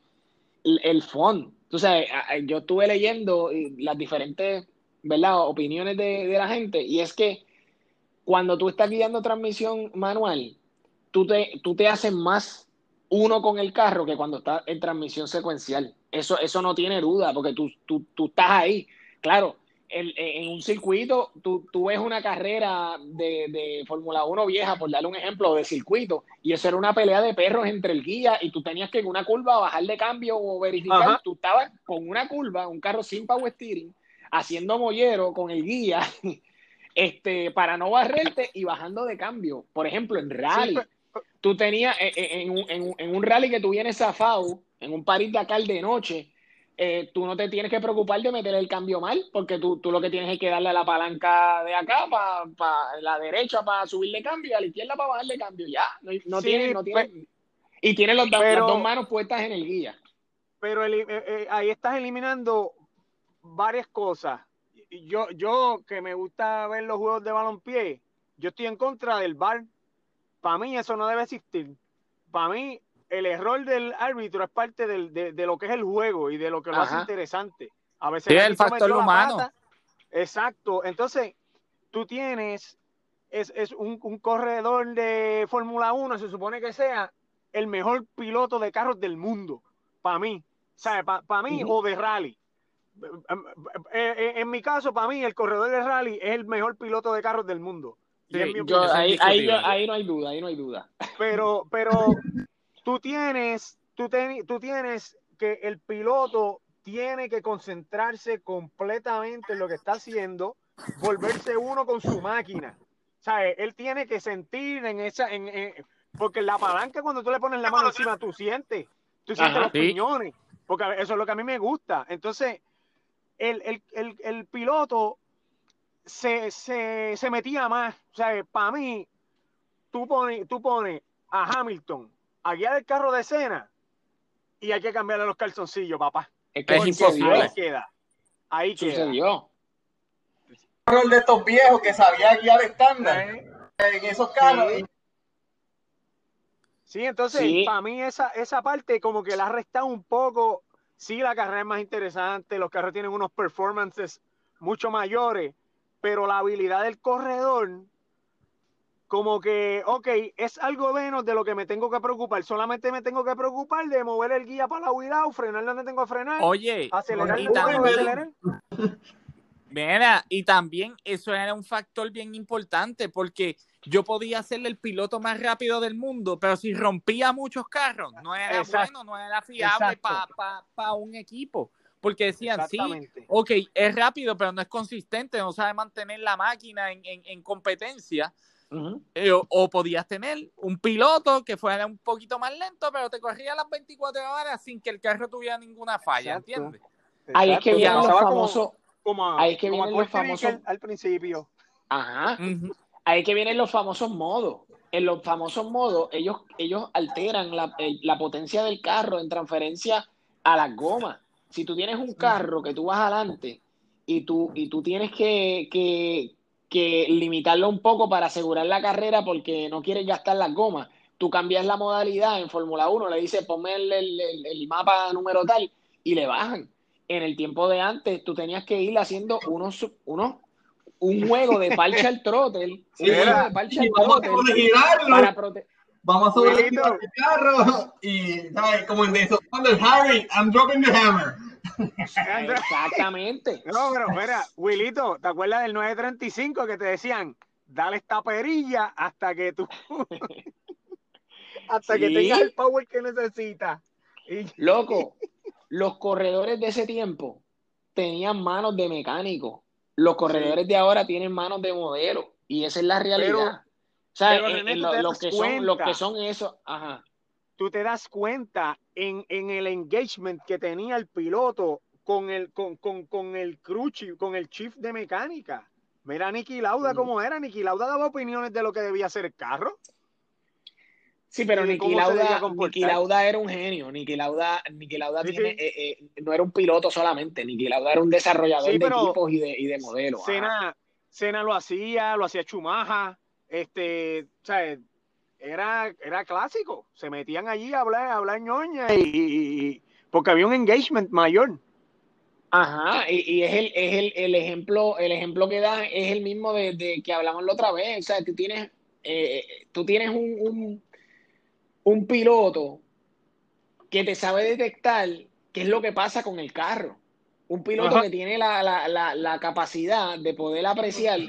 el, el fondo. Tú sabes, yo estuve leyendo eh, las diferentes, ¿verdad? opiniones de, de la gente y es que cuando tú estás guiando transmisión manual, tú te, tú te haces más uno con el carro que cuando estás en transmisión secuencial. Eso, eso no tiene duda, porque tú, tú, tú estás ahí. Claro, el- en un circuito, tú, tú ves una carrera de, de Fórmula 1 vieja, por darle un ejemplo, de circuito, y eso era una pelea de perros entre el guía, y tú tenías que en una curva bajar de cambio o verificar. Ajá. Tú estabas con una curva, un carro sin power steering, haciendo mollero con el guía, este, para no barrerte y bajando de cambio. Por ejemplo, en rally, Sí, tú tenías eh, eh, en, un- en un- en un rally que tú vienes zafado, en un París Dakar de noche, eh, tú no te tienes que preocupar de meter el cambio mal, porque tú, tú lo que tienes es que darle a la palanca de acá para la derecha para subirle cambio y a la izquierda para bajarle cambio. Ya, no, no Sí, tienes, no tienes. pe- y tienes los, pero- las dos manos puestas en el guía. pero eh, eh, ahí estás eliminando varias cosas. Yo, yo que me gusta ver los juegos de balompié, yo estoy en contra del VAR. Para mí eso no debe existir. Para mí el error del árbitro es parte del- de, de lo que es el juego y de lo que lo hace Ajá. interesante. A veces Sí, el factor humano. pata. Exacto. Entonces, tú tienes, es, es un, un corredor de Fórmula 1, se supone que sea el mejor piloto de carros del mundo, para mí. ¿Sabes? Para mí, o de rally. eh, eh, en mi caso, para mí, el corredor de rally es el mejor piloto de carros del mundo. Sí, Yo- ahí, ahí, ahí no hay duda, ahí no hay duda. pero, pero tú tienes, tú, ten- tú tienes que el piloto tiene que concentrarse completamente en lo que está haciendo, volverse uno con su máquina. O sea, él tiene que sentir en esa, en, en- porque la palanca cuando tú le pones la mano encima, tú sientes, tú sientes Ajá. los Sí. piñones, porque eso es lo que a mí me gusta. Entonces, el, el, el, el piloto se, se, se metía más. O sea, para mí, tú pones, tú pones a Hamilton a guiar el carro de escena y hay que cambiarle los calzoncillos, papá. Es que Es imposible. Ahí queda. Ahí queda. sucedió. Carros de estos viejos que sabía guiar estándar ¿Eh? en esos carros. Sí. Sí, entonces, Sí. para mí esa, esa parte como que la ha restado un poco. Sí, la carrera es más interesante, los carros tienen unos performances mucho mayores, pero la habilidad del corredor, como que, ok, es algo menos de lo que me tengo que preocupar. Solamente me tengo que preocupar de mover el guía para la huida, frenar donde tengo que frenar, Oye, acelerar y que también, acelerar. mira, y también eso era un factor bien importante porque yo podía ser el piloto más rápido del mundo, pero si rompía muchos carros, no era Exacto. bueno, no era fiable para Exacto. un equipo. Porque decían, sí, ok, es rápido, pero no es consistente, no sabe mantener la máquina en, en- en competencia. Eh, o, o podías tener un piloto que fuera un poquito más lento, pero te corría las 24 horas sin que el carro tuviera ninguna falla, Exacto. ¿entiendes? Ahí es que vienen los como- famosos. como a- ahí es que vienen los famosos- al principio. Ajá. Ahí es que vienen los famosos modos. En los famosos modos, ellos, ellos alteran la, el- la potencia del carro en transferencia a las gomas. Si tú tienes un carro que tú vas adelante y tú, y tú tienes que, que, que limitarlo un poco para asegurar la carrera porque no quieres gastar las gomas, tú cambias la modalidad en Fórmula 1, le dices ponme el, el- el- el mapa número tal y le bajan. En el tiempo de antes, tú tenías que ir haciendo unos, unos un juego de parche al throttle, Sí, un juego era- de parche y al vamos a para Vamos subir el carro y, ¿sabes? Como en eso, cuando el Harry, I'm dropping the hammer. Exactamente. No, pero mira, Wilito, ¿te acuerdas del 935 que te decían, dale esta perilla hasta que tú, hasta que tengas el power que necesitas? Loco, los corredores de ese tiempo tenían manos de mecánico. Los corredores de ahora tienen manos de modelo. Y esa es la realidad. Pero- o sea, pero, en- René, en tú lo- los que son, los que son esos, ajá. tú te das cuenta en, en el engagement que tenía el piloto con el, con, con, con el crew chief, con el chief de mecánica. Mira Nicky Lauda cómo era. Nicky Lauda daba opiniones de lo que debía hacer el carro. Sí, pero Niki Lauda. Niki Lauda era un genio. Niki Lauda, Niki Lauda Sí, tiene, sí. eh, eh, no era un piloto solamente. Niki Lauda era un desarrollador Sí, de equipos y de, y de modelos. Cena, Cena lo hacía, lo hacía Chumaja, este, era, era clásico. Se metían allí a hablar, a hablar ñoña y, y- porque había un engagement mayor. Ajá, y, y es el, es el, el ejemplo, el ejemplo que da es el mismo de, de que hablamos la otra vez. O sea, tú tienes, eh, tú tienes un, un, un piloto que te sabe detectar qué es lo que pasa con el carro. Un piloto Ajá. que tiene la, la, la, la capacidad de poder apreciar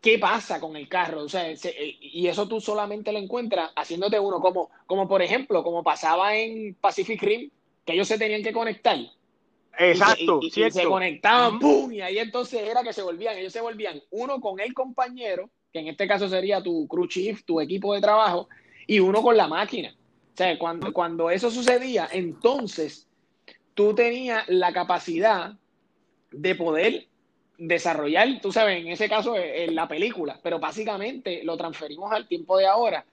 qué pasa con el carro. O sea, se- eh, y eso tú solamente lo encuentras haciéndote uno, como, como por ejemplo, como pasaba en Pacific Rim, que ellos se tenían que conectar. Exacto, y- y- y se conectaban. ¡pum! Y ahí entonces era que se volvían, ellos se volvían uno con el compañero, que en este caso sería tu crew chief, tu equipo de trabajo, y uno con la máquina. O sea, cuando, cuando eso sucedía, entonces tú tenías la capacidad de poder desarrollar, tú sabes, en ese caso eh, en la película, pero básicamente lo transferimos al tiempo de ahora.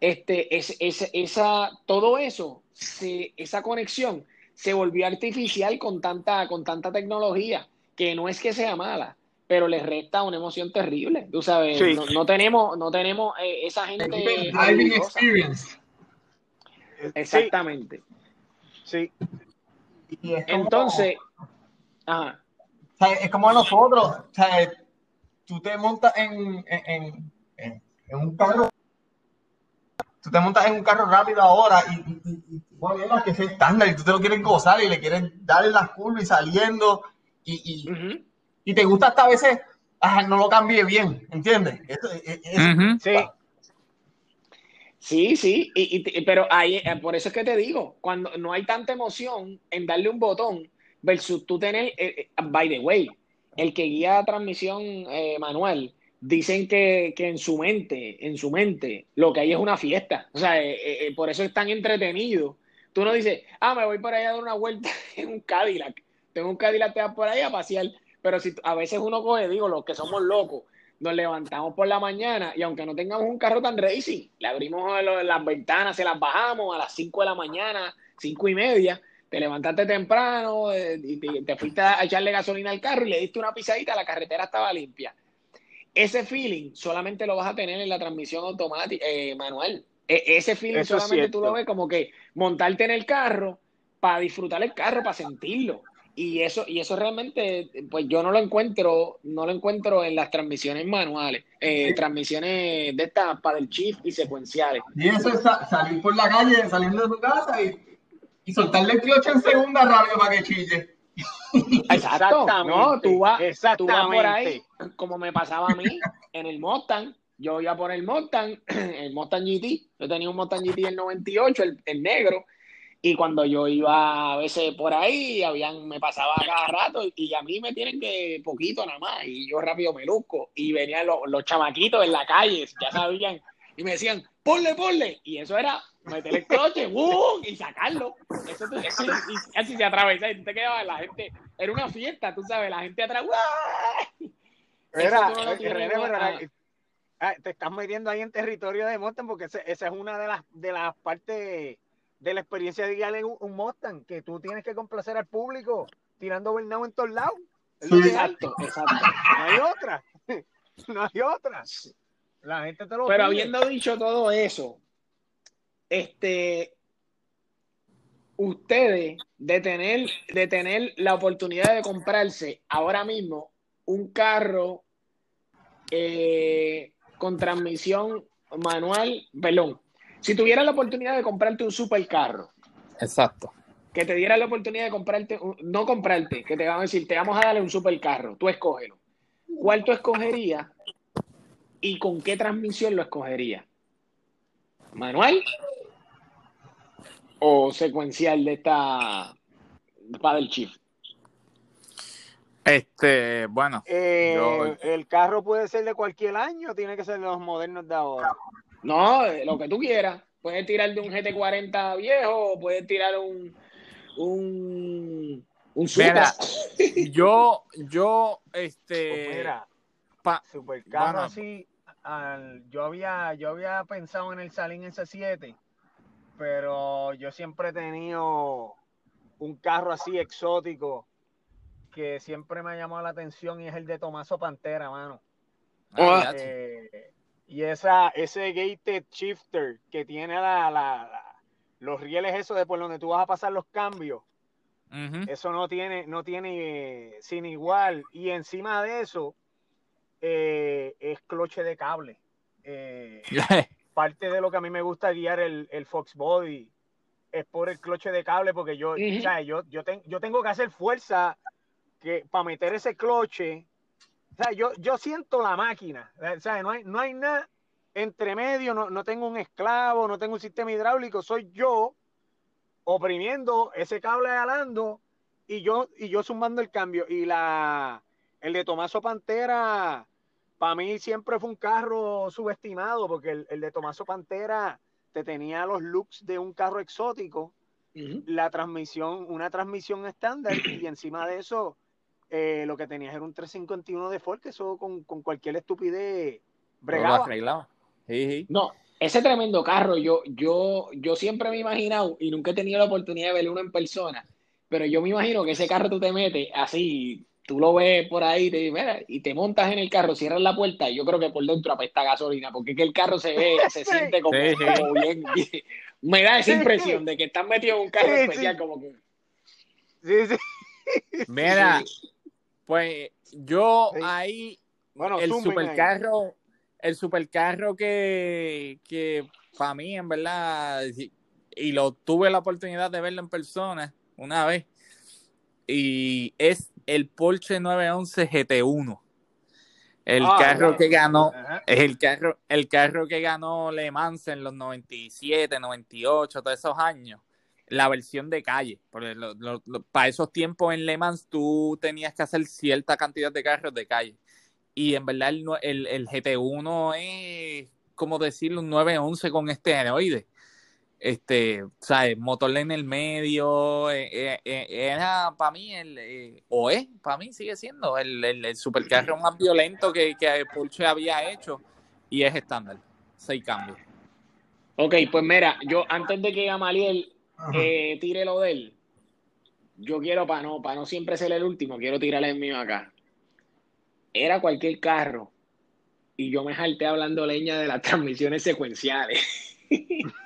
Este, es, es- esa, todo eso, se- esa conexión se volvió artificial con tanta, con tanta tecnología, que no es que sea mala, pero le resta una emoción terrible. Tú sabes, Sí. no, no tenemos, no tenemos eh, esa gente experience. Exactamente. Sí, Y es como- Entonces, ajá. O sea, es como nosotros, o sea, tú te montas en, en, en- en- un carro, tú te montas en un carro rápido ahora y, y- y- y ¿Cuál es la que es estándar? Y tú te lo quieres gozar y le quieres dar en las curvas y saliendo. Y, y, Ujú. y te gusta hasta a veces, ajá, no lo cambie bien, ¿entiendes? Eso- e- e- eso- Ujú. Sí, Sí, sí, y, y- pero ahí, eh, por eso es que te digo, cuando no hay tanta emoción en darle un botón versus tú tener, eh, eh, by the way, el que guía la transmisión eh, manual, dicen que, que en su mente, en su mente, lo que hay es una fiesta. O sea, eh, por eso es tan entretenido. Tú no dices, ah, me voy por ahí a dar una vuelta en un Cadillac. Tengo un Cadillac te vas por ahí a pasear. Pero si a veces uno coge, digo, los que somos locos, nos levantamos por la mañana y aunque no tengamos un carro tan racing, le abrimos las ventanas, se las bajamos a las 5 de la mañana, cinco y media, te levantaste temprano eh, y te, te fuiste a echarle gasolina al carro y le diste una pisadita, la carretera estaba limpia. Ese feeling solamente lo vas a tener en la transmisión automática, eh, manual. E- ese feeling Eso solamente tú lo ves como que montarte en el carro para disfrutar el carro, para sentirlo. Y eso, y eso realmente, pues yo no lo encuentro, no lo encuentro en las transmisiones manuales, eh, transmisiones de estas para el chief y secuenciales. Y eso es sa- salir por la calle, saliendo de tu casa y, y soltarle el cloche en segunda radio para que chille. Exacto, no, tú vas, tú vas por ahí, como me pasaba a mí, en el Mustang, yo iba por el Mustang, el Mustang GT, yo tenía un Mustang GT el 98, el, el negro, y cuando yo iba a veces por ahí, habían, me pasaba cada rato, y a mí me tienen que poquito nada más, y yo rápido me luzco, y venían los, los chamaquitos en la calle, ya sabían, y me decían, ponle, ponle, y eso era meter el coche, ¡uh! y sacarlo, eso tú, y así se atravesaba, y tú te quedabas, la gente, era una fiesta, tú sabes, la gente atrás, lo eh, ah. te estás metiendo ahí en territorio de Mustang porque ese- esa es una de las, de las partes de la experiencia de guiar en un, un Mustang, que tú tienes que complacer al público tirando Bernau en todos lados. Es Sí. Exacto, exacto. No hay otra. No hay otra. La gente te lo Pero pide. habiendo dicho todo eso, este, ustedes de tener, de tener la oportunidad de comprarse ahora mismo un carro eh, con transmisión manual, perdón, si tuvieras la oportunidad de comprarte un supercarro, Exacto. que te diera la oportunidad de comprarte, un- no comprarte, que te van a decir, te vamos a darle un supercarro, tú escógelo. ¿Cuál tú escogerías y con qué transmisión lo escogerías? ¿Manual o secuencial de esta Paddle Shift? Este, bueno, Eh, Yo- El carro puede ser de cualquier año, tiene que ser de los modernos de ahora. No, eh, lo que tú quieras. Puedes tirar de un GT40 viejo o puedes tirar un un un. Mira, yo, yo, Pues este, mira, pa- supercarro bueno. así, al- yo había, yo había pensado en el Salín S7, pero yo siempre he tenido un carro así exótico que siempre me ha llamado la atención y es el de Tomaso Pantera, mano. ah, ya, Eh, y esa, ese gated shifter que tiene la, la- la- los rieles esos de por donde tú vas a pasar los cambios, eso no tiene, no tiene eh, sin igual. Y encima de eso, eh, es cloche de cable. Eh, parte de lo que a mí me gusta guiar el, el Fox Body es por el cloche de cable, porque yo, o sea, yo, yo, ten- yo tengo que hacer fuerza que, para meter ese cloche. O sea, yo, yo siento la máquina. O sea, no hay, no hay nada entre medio, no, no tengo un esclavo, no tengo un sistema hidráulico, soy yo oprimiendo ese cable alando y yo, y yo zumbando el cambio. Y la el de Tomaso Pantera, para mí siempre fue un carro subestimado, porque el, el de Tomaso Pantera te tenía los looks de un carro exótico, la transmisión, una transmisión estándar, y encima de eso, eh, lo que tenías era un 351 de Ford, que eso con, con cualquier estupidez bregaba. Sí, sí. No, ese tremendo carro, yo, yo, yo siempre me he imaginado, y nunca he tenido la oportunidad de ver uno en persona, pero yo me imagino que ese carro tú te metes así, tú lo ves por ahí te, mira, y te montas en el carro, cierras la puerta, y yo creo que por dentro apesta gasolina, porque es que el carro se ve, se Sí. siente como, Sí, sí. como bien, bien- me da esa Sí. impresión de que estás metido en un carro Sí, especial, sí. como que Sí, sí. Mira, pues yo Sí. ahí, Bueno, el ahí. supercarro, el supercarro que, que para mí, en verdad, y lo tuve la oportunidad de verlo en persona una vez. Y es el Porsche 911 GT1. El Ah, carro que ganó, Ajá. el carro, el carro que ganó Le Mans en los 97, 98, todos esos años. La versión de calle. Porque lo- lo- lo- para esos tiempos en Le Mans tú tenías que hacer cierta cantidad de carros de calle. Y en verdad el, el, el GT1 es, como decirlo, un 911 con esteroides. Este, ¿sabes? Motor en el medio. eh, eh, eh, era para mí, el, eh, o es, para mí sigue siendo el, el, el supercarro más violento que, que Porsche había hecho. Y es estándar. Seis cambios. Ok, pues mira, yo antes de que Gamaliel eh, tire lo de él, yo quiero, para no, para no siempre ser el último, quiero tirarle el mío acá. Era cualquier carro y yo me jalté hablando leña de las transmisiones secuenciales.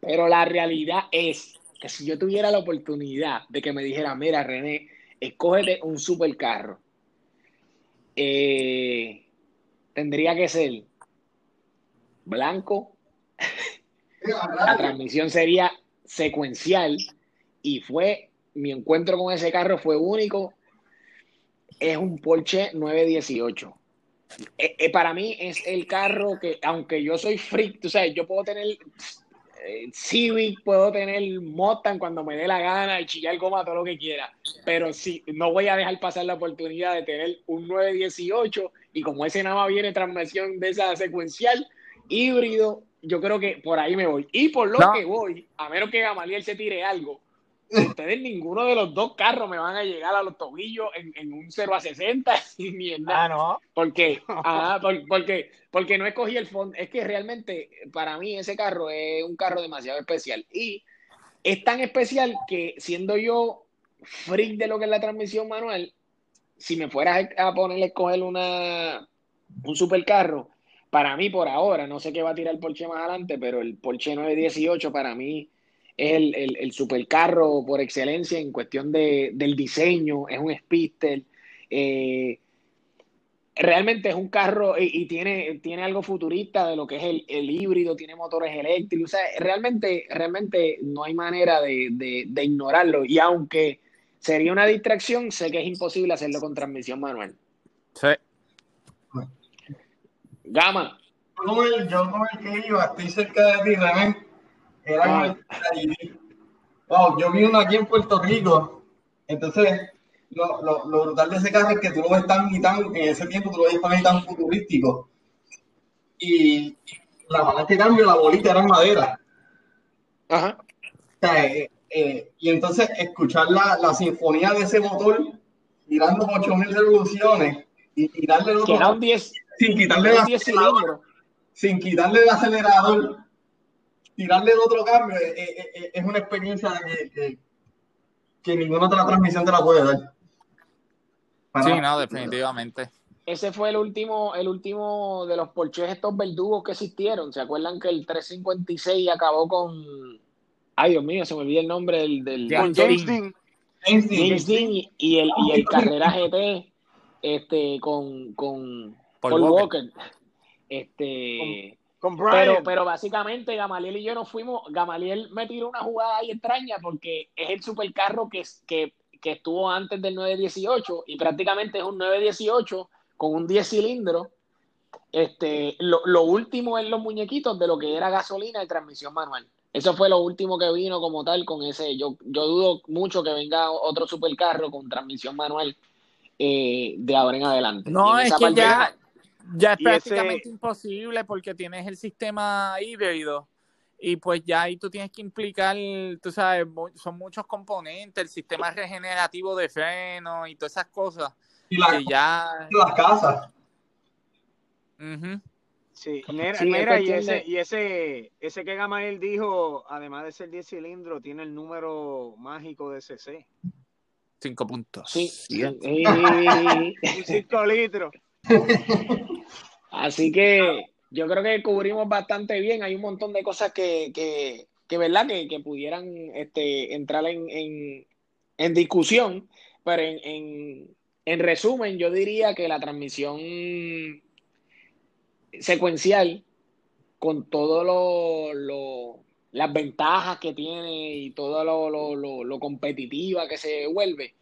Pero la realidad es que si yo tuviera la oportunidad de que me dijera, mira, René, escógete un supercarro, eh, tendría que ser blanco, la transmisión sería secuencial y fue mi encuentro con ese carro fue único. Es un Porsche 918. Eh, eh, para mí es el carro que, aunque yo soy freak, tú sabes, yo puedo tener Civic, puedo tener Mustang cuando me dé la gana y chillar goma todo lo que quiera, pero sí, no voy a dejar pasar la oportunidad de tener un 918 y como ese nada más viene transmisión de esa secuencial, híbrido, yo creo que por ahí me voy. Y por lo No. que voy, a menos que Gamaliel se tire algo, ustedes ninguno de los dos carros me van a llegar a los tobillos en, en un 0 a 60 sin ni en nada. Ah, no. ¿Por qué? Ah, por- porque, porque no escogí el fondo. Es que realmente para mí ese carro es un carro demasiado especial. Y es tan especial que siendo yo freak de lo que es la transmisión manual, si me fueras a ponerle a escoger una, un supercarro, para mí por ahora, no sé qué va a tirar el Porsche más adelante, pero el Porsche 918 para mí es el, el, el supercarro por excelencia en cuestión de, del diseño, es un speedster. eh, realmente es un carro y, y tiene, tiene algo futurista de lo que es el, el híbrido, tiene motores eléctricos, o sea, realmente, realmente no hay manera de, de- de ignorarlo. Y aunque sería una distracción, sé que es imposible hacerlo con transmisión manual. Sí. Gama, Yo con el, yo con el que iba, estoy cerca de ti, René. Era Ah. Wow, yo vi uno aquí en Puerto Rico. Entonces, lo, lo, lo brutal de ese carro es que tú lo ves tan y tan, en ese tiempo tú lo ves tan y tan futurístico. Y la manera que cambia la bolita era en madera. ajá, O sea, eh, eh, y entonces escuchar la, la sinfonía de ese motor tirando 8000 revoluciones y tirarle 10, sin quitarle el un 10 acelerador, sin quitarle el acelerador, tirarle el otro cambio, es una experiencia que, que, que ninguna otra transmisión te la puede dar. Para- Sí, no, definitivamente. Ese fue el último, el último de los Porsches estos verdugos que existieron. ¿Se acuerdan que el 356 acabó con... Ay, Dios mío, se me olvida el nombre del... del Con James James Dean. James Dean, James Dean y, y el, y el Carrera GT este, con, con Paul Paul, Walker. Walker. Este, Con Brian. pero, pero básicamente Gamaliel y yo nos fuimos, Gamaliel me tiró una jugada ahí extraña porque es el supercarro que, que, que estuvo antes del 918 y prácticamente es un 918 con un 10 cilindros. Este, lo, lo último en los muñequitos de lo que era gasolina de transmisión manual. Eso fue lo último que vino como tal con ese. Yo, yo dudo mucho que venga otro supercarro con transmisión manual eh, de ahora en adelante. Y No, en es que parte- ya, ya es Y ese- prácticamente imposible porque tienes el sistema híbrido y pues ya ahí tú tienes que implicar, tú sabes, son muchos componentes, el sistema regenerativo de freno y todas esas cosas y la- que ya... las casas. Sí, mira, Sí, mira, y ese, y ese, ese que Gamael dijo, además de ser 10 cilindros, tiene el número mágico de CC. Cinco puntos. Sí. Eh, 5 litros. Así que yo creo que cubrimos bastante bien. Hay un montón de cosas que, que, que ¿verdad? Que, que pudieran este, entrar en, en, en discusión. Pero en, en, en resumen, yo diría que la transmisión secuencial, con todo lo, lo, las ventajas que tiene y todo lo, lo competitiva que se vuelve,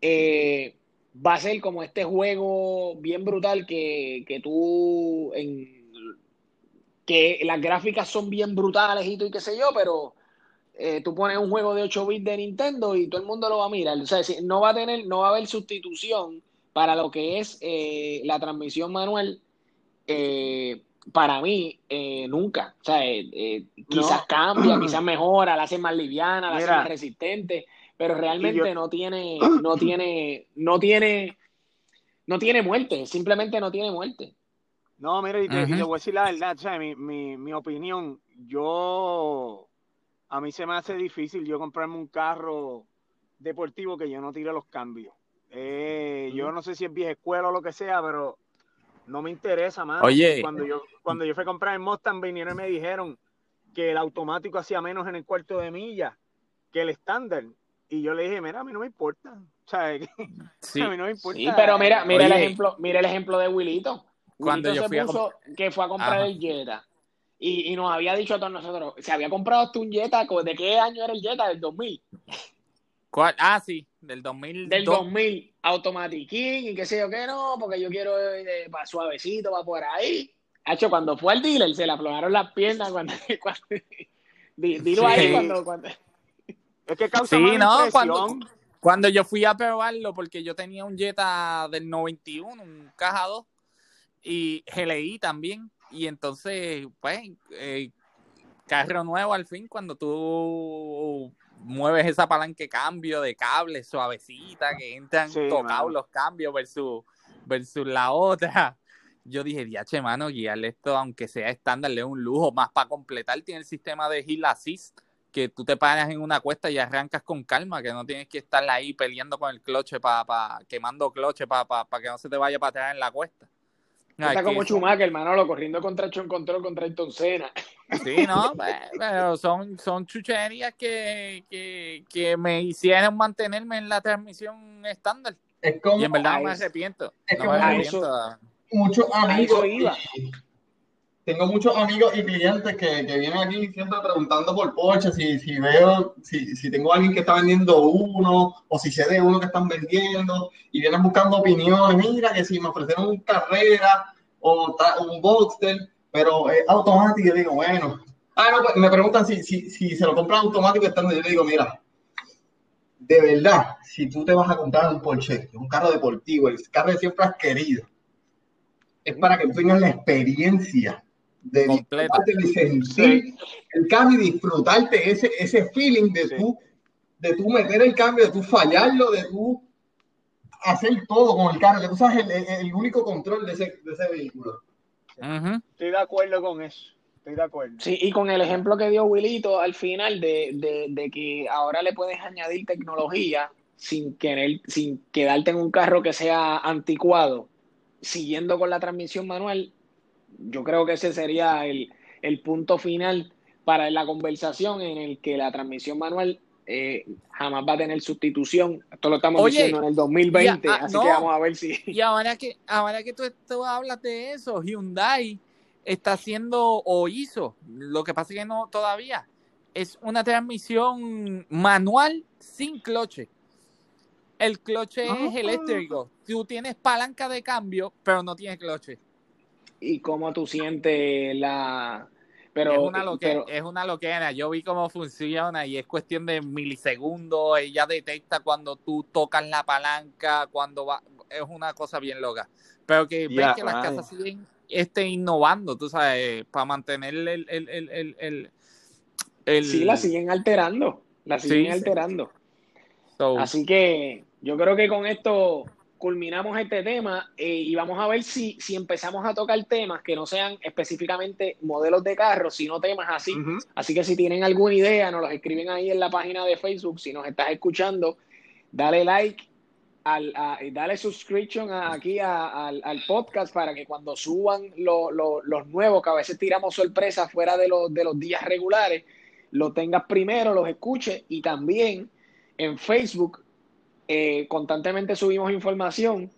eh, va a ser como este juego bien brutal que, que tú en que las gráficas son bien brutales y todo y qué sé yo, pero eh, tú pones un juego de 8 bits de Nintendo y todo el mundo lo va a mirar. O sea, no va a tener, no va a haber sustitución para lo que es eh, la transmisión manual. Eh, para mí, eh, nunca. O sea, eh, quizás No. cambia, quizás mejora, la hace más liviana, la hace más resistente, pero realmente yo- no tiene, no tiene, no tiene, no tiene muerte, simplemente no tiene muerte. No, mira, y te, y te Ujú. voy a decir la verdad, o sea, mi, mi, mi opinión, yo, a mí se me hace difícil yo comprarme un carro deportivo que yo no tire los cambios. Eh, Yo no sé si es vieja escuela o lo que sea, pero no me interesa más. Oye. Cuando yo, cuando yo fui a comprar el Mustang, vinieron y me dijeron que el automático hacía menos en el cuarto de milla que el estándar. Y yo le dije, mira, a mí no me importa. O sea, que- Sí. a mí no me importa. Sí, pero mira, mira el ejemplo, mira el ejemplo de Wilito. Cuando Wilito yo se fui a que fue a comprar Ajá. el Jetta. Y, y nos había dicho a todos nosotros, se había comprado hasta un Jetta, ¿de qué año era el Jetta? Del 2000. ¿Cuál? Ah, sí, del 2002. Del 2000, Automatic King y qué sé yo qué no, porque yo quiero eh, pa' suavecito, va por ahí. Hacho, cuando fue al dealer se le aflojaron las piernas cuando... cuando di- dilo Sí. ahí cuando... cuando Es que causa Sí, mala no, impresión. cuando, cuando yo fui a probarlo, porque yo tenía un Jetta del 91, un caja 2, y GLI también, y entonces, pues, eh, carro nuevo al fin, cuando tú mueves esa palanca de cambio de cable suavecita, que entran Sí, tocados los cambios versus, versus la otra. Yo dije, diache, mano, guiarle esto, aunque sea estándar, le es un lujo. Más para completar, tiene el sistema de Hill Assist, que tú te paras en una cuesta y arrancas con calma, que no tienes que estar ahí peleando con el cloche, para pa, quemando cloche para pa, pa que no se te vaya para atrás en la cuesta. Está que como son- Schumacher, Manolo, corriendo contra John Control contra Ayrton Senna. Sí, no, Pe- pero son, son chucherías que, que, que me hicieron mantenerme en la transmisión estándar. Es como Y en verdad no me a arrepiento. es No como me a arrepiento. muchos amigos. iba. Tengo muchos amigos y clientes que, que vienen aquí siempre preguntando por Porsche, si, si veo, si, si tengo alguien que está vendiendo uno, o si sé de uno que están vendiendo, y vienen buscando opiniones, mira que si me ofrecieron un carrera o un Boxster, pero es automático, yo digo, bueno. Ah, no, pues, me preguntan si, si, si se lo compran automático estando, yo digo, mira, de verdad, si tú te vas a comprar un Porsche, un carro deportivo, el carro que siempre has querido, es para que tú tengas la experiencia de Completa. disfrutarte, de sentir el cambio y disfrutarte ese, ese feeling de Sí. tú, de tú meter el cambio, de tú fallarlo, de tú hacer todo con el carro, que tú sabes el, el- único control de ese, de ese vehículo. Ujú. Estoy de acuerdo con eso. Estoy de acuerdo. Sí, y con el ejemplo que dio Wilito al final de, de, de que ahora le puedes añadir tecnología sin querer, sin quedarte en un carro que sea anticuado, siguiendo con la transmisión manual, yo creo que ese sería el, el punto final para la conversación en el que la transmisión manual eh, jamás va a tener sustitución. Esto lo estamos Oye, diciendo en el 2020, ya, ah, así no. que vamos a ver si... Y ahora que, ahora que tú, tú hablas de eso, Hyundai está haciendo o hizo, lo que pasa es que no todavía, es una transmisión manual sin cloche. El cloche Ah. es eléctrico. Tú tienes palanca de cambio, pero no tienes cloche. Y cómo tú sientes la... Pero, es, una loquera, pero- es una loquera. Yo vi cómo funciona y es cuestión de milisegundos. Ella detecta cuando tú tocas la palanca, cuando va. Es una cosa bien loca. Pero que ves Ya, que las casas siguen este, innovando, tú sabes, para mantener el. el, el, el, el, el- el- Sí, la siguen alterando, la siguen sí. alterando. so, Así que yo creo que con esto culminamos este tema eh, y vamos a ver si, si empezamos a tocar temas que no sean específicamente modelos de carros, sino temas así. Así que si tienen alguna idea, nos los escriben ahí en la página de Facebook. Si nos estás escuchando, dale like, al, a- y dale subscription a- aquí a- al, al podcast para que cuando suban lo- lo- los nuevos, que a veces tiramos sorpresas fuera de los, de los días regulares, lo tengas primero, los escuches y también en Facebook eh, constantemente subimos información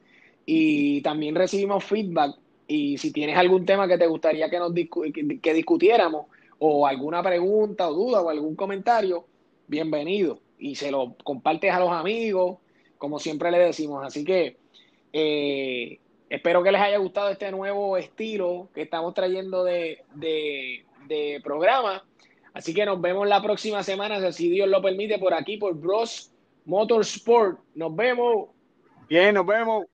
y también recibimos feedback y si tienes algún tema que te gustaría que nos discu- que, que discutiéramos o alguna pregunta o duda o algún comentario, bienvenido. Y se lo compartes a los amigos, como siempre le decimos. Así que eh, espero que les haya gustado este nuevo estilo que estamos trayendo de, de programa. Así que nos vemos la próxima semana, si Dios lo permite, por aquí, por Bros Motorsport. Nos vemos. Bien, nos vemos.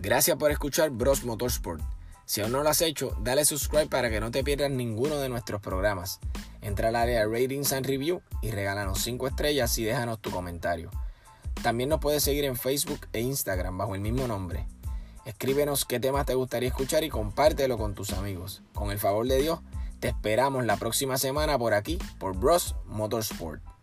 Gracias por escuchar Bros Motorsport. Si aún no lo has hecho, dale subscribe para que no te pierdas ninguno de nuestros programas. Entra al área Ratings and Review y regálanos 5 estrellas y déjanos tu comentario. También nos puedes seguir en Facebook e Instagram bajo el mismo nombre. Escríbenos qué temas te gustaría escuchar y compártelo con tus amigos. Con el favor de Dios, te esperamos la próxima semana por aquí, por Bros Motorsport.